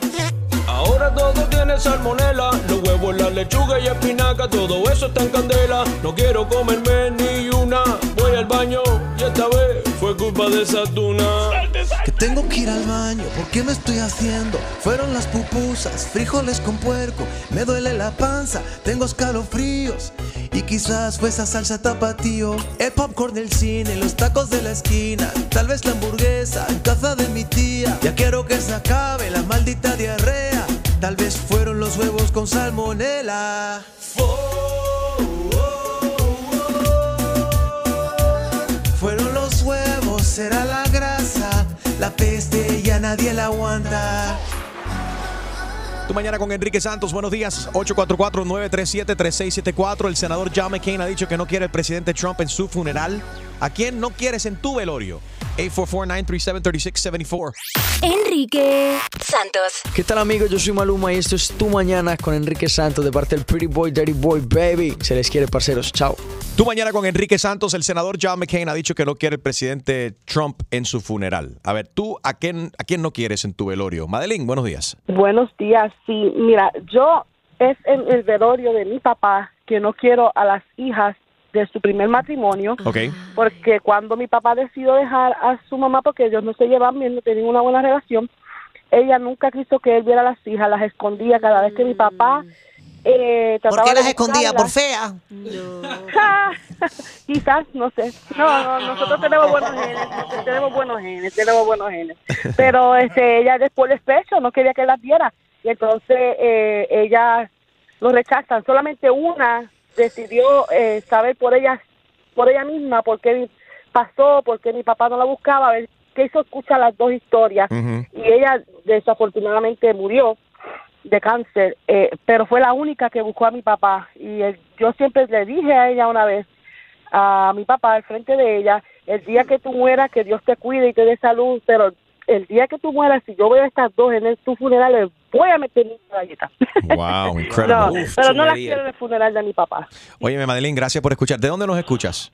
Ahora todo tiene salmonela, los huevos, la lechuga y espinaca, todo eso está en candela. No quiero comerme ni una, voy al baño y esta vez fue culpa de esa tuna. Que tengo que ir al baño, ¿por qué me estoy haciendo? Fueron las pupusas, frijoles con puerco, me duele la panza, tengo escalofríos. Y quizás fue esa salsa tapatío, el popcorn del cine, los tacos de la esquina, tal vez la hamburguesa en casa de mi tía. Ya quiero que se acabe la maldita diarrea, tal vez fueron los huevos con salmonela. La peste ya nadie la aguanta. Tu mañana con Enrique Santos, buenos días. 844-937-3674. El senador John McCain ha dicho que no quiere el presidente Trump en su funeral. ¿A quién no quieres en tu velorio? 844-937-3674. Enrique Santos. ¿Qué tal amigos? Yo soy Maluma y esto es Tu Mañana con Enrique Santos de parte del Pretty Boy, Dirty Boy, Baby. Se les quiere, parceros. Chao. Tu mañana con Enrique Santos, el senador John McCain ha dicho que no quiere el presidente Trump en su funeral. A ver, ¿tú a quién, a quién no quieres en tu velorio? Madeline, buenos días. Buenos días, sí, mira, yo es en el velorio de mi papá que no quiero a las hijas de su primer matrimonio, porque cuando mi papá decidió dejar a su mamá, porque ellos no se llevan bien, no tenían una buena relación, ella nunca quiso que él viera a las hijas, las escondía cada vez que mi papá... Eh, ¿Por qué las escondía? ¿Por fea? [laughs] Quizás, no sé. No, no, nosotros tenemos buenos genes, tenemos buenos genes, tenemos buenos genes. Pero este, ella después del despecho no quería que las viera y entonces eh, ella lo rechazan. Solamente una decidió eh, saber por ella, por ella misma, por qué pasó, por qué mi papá no la buscaba, a ver qué hizo escuchar las dos historias y ella desafortunadamente murió de cáncer, eh, pero fue la única que buscó a mi papá. Y él- yo siempre le dije a ella una vez, a mi papá al frente de ella, el día que tú mueras, que Dios te cuide y te dé salud, pero el día que tú mueras, si yo veo a estas dos en el, tu funeral, voy a meter una galleta. Wow, incredible. [laughs] No, Uf, pero no las quiero en el funeral de mi papá, Oye, Madeline, gracias por escuchar. ¿De dónde nos escuchas?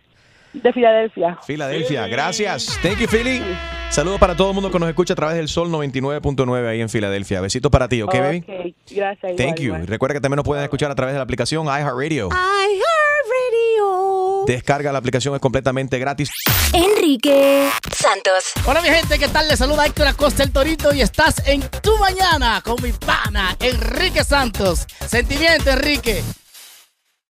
de Filadelfia. Filadelfia. Gracias. Thank you, Philly. Saludos para todo el mundo que nos escucha a través del Sol 99.9 ahí en Filadelfia. Besitos para ti, ¿ok, baby? Ok, gracias. Thank igual, you. igual. Recuerda que también nos pueden escuchar a través de la aplicación iHeartRadio. iHeartRadio. Descarga la aplicación, es completamente gratis. Enrique Santos. Hola mi gente, ¿qué tal? Les saluda Héctor Acosta el Torito y estás en Tu Mañana con mi pana Enrique Santos. Sentimiento, Enrique.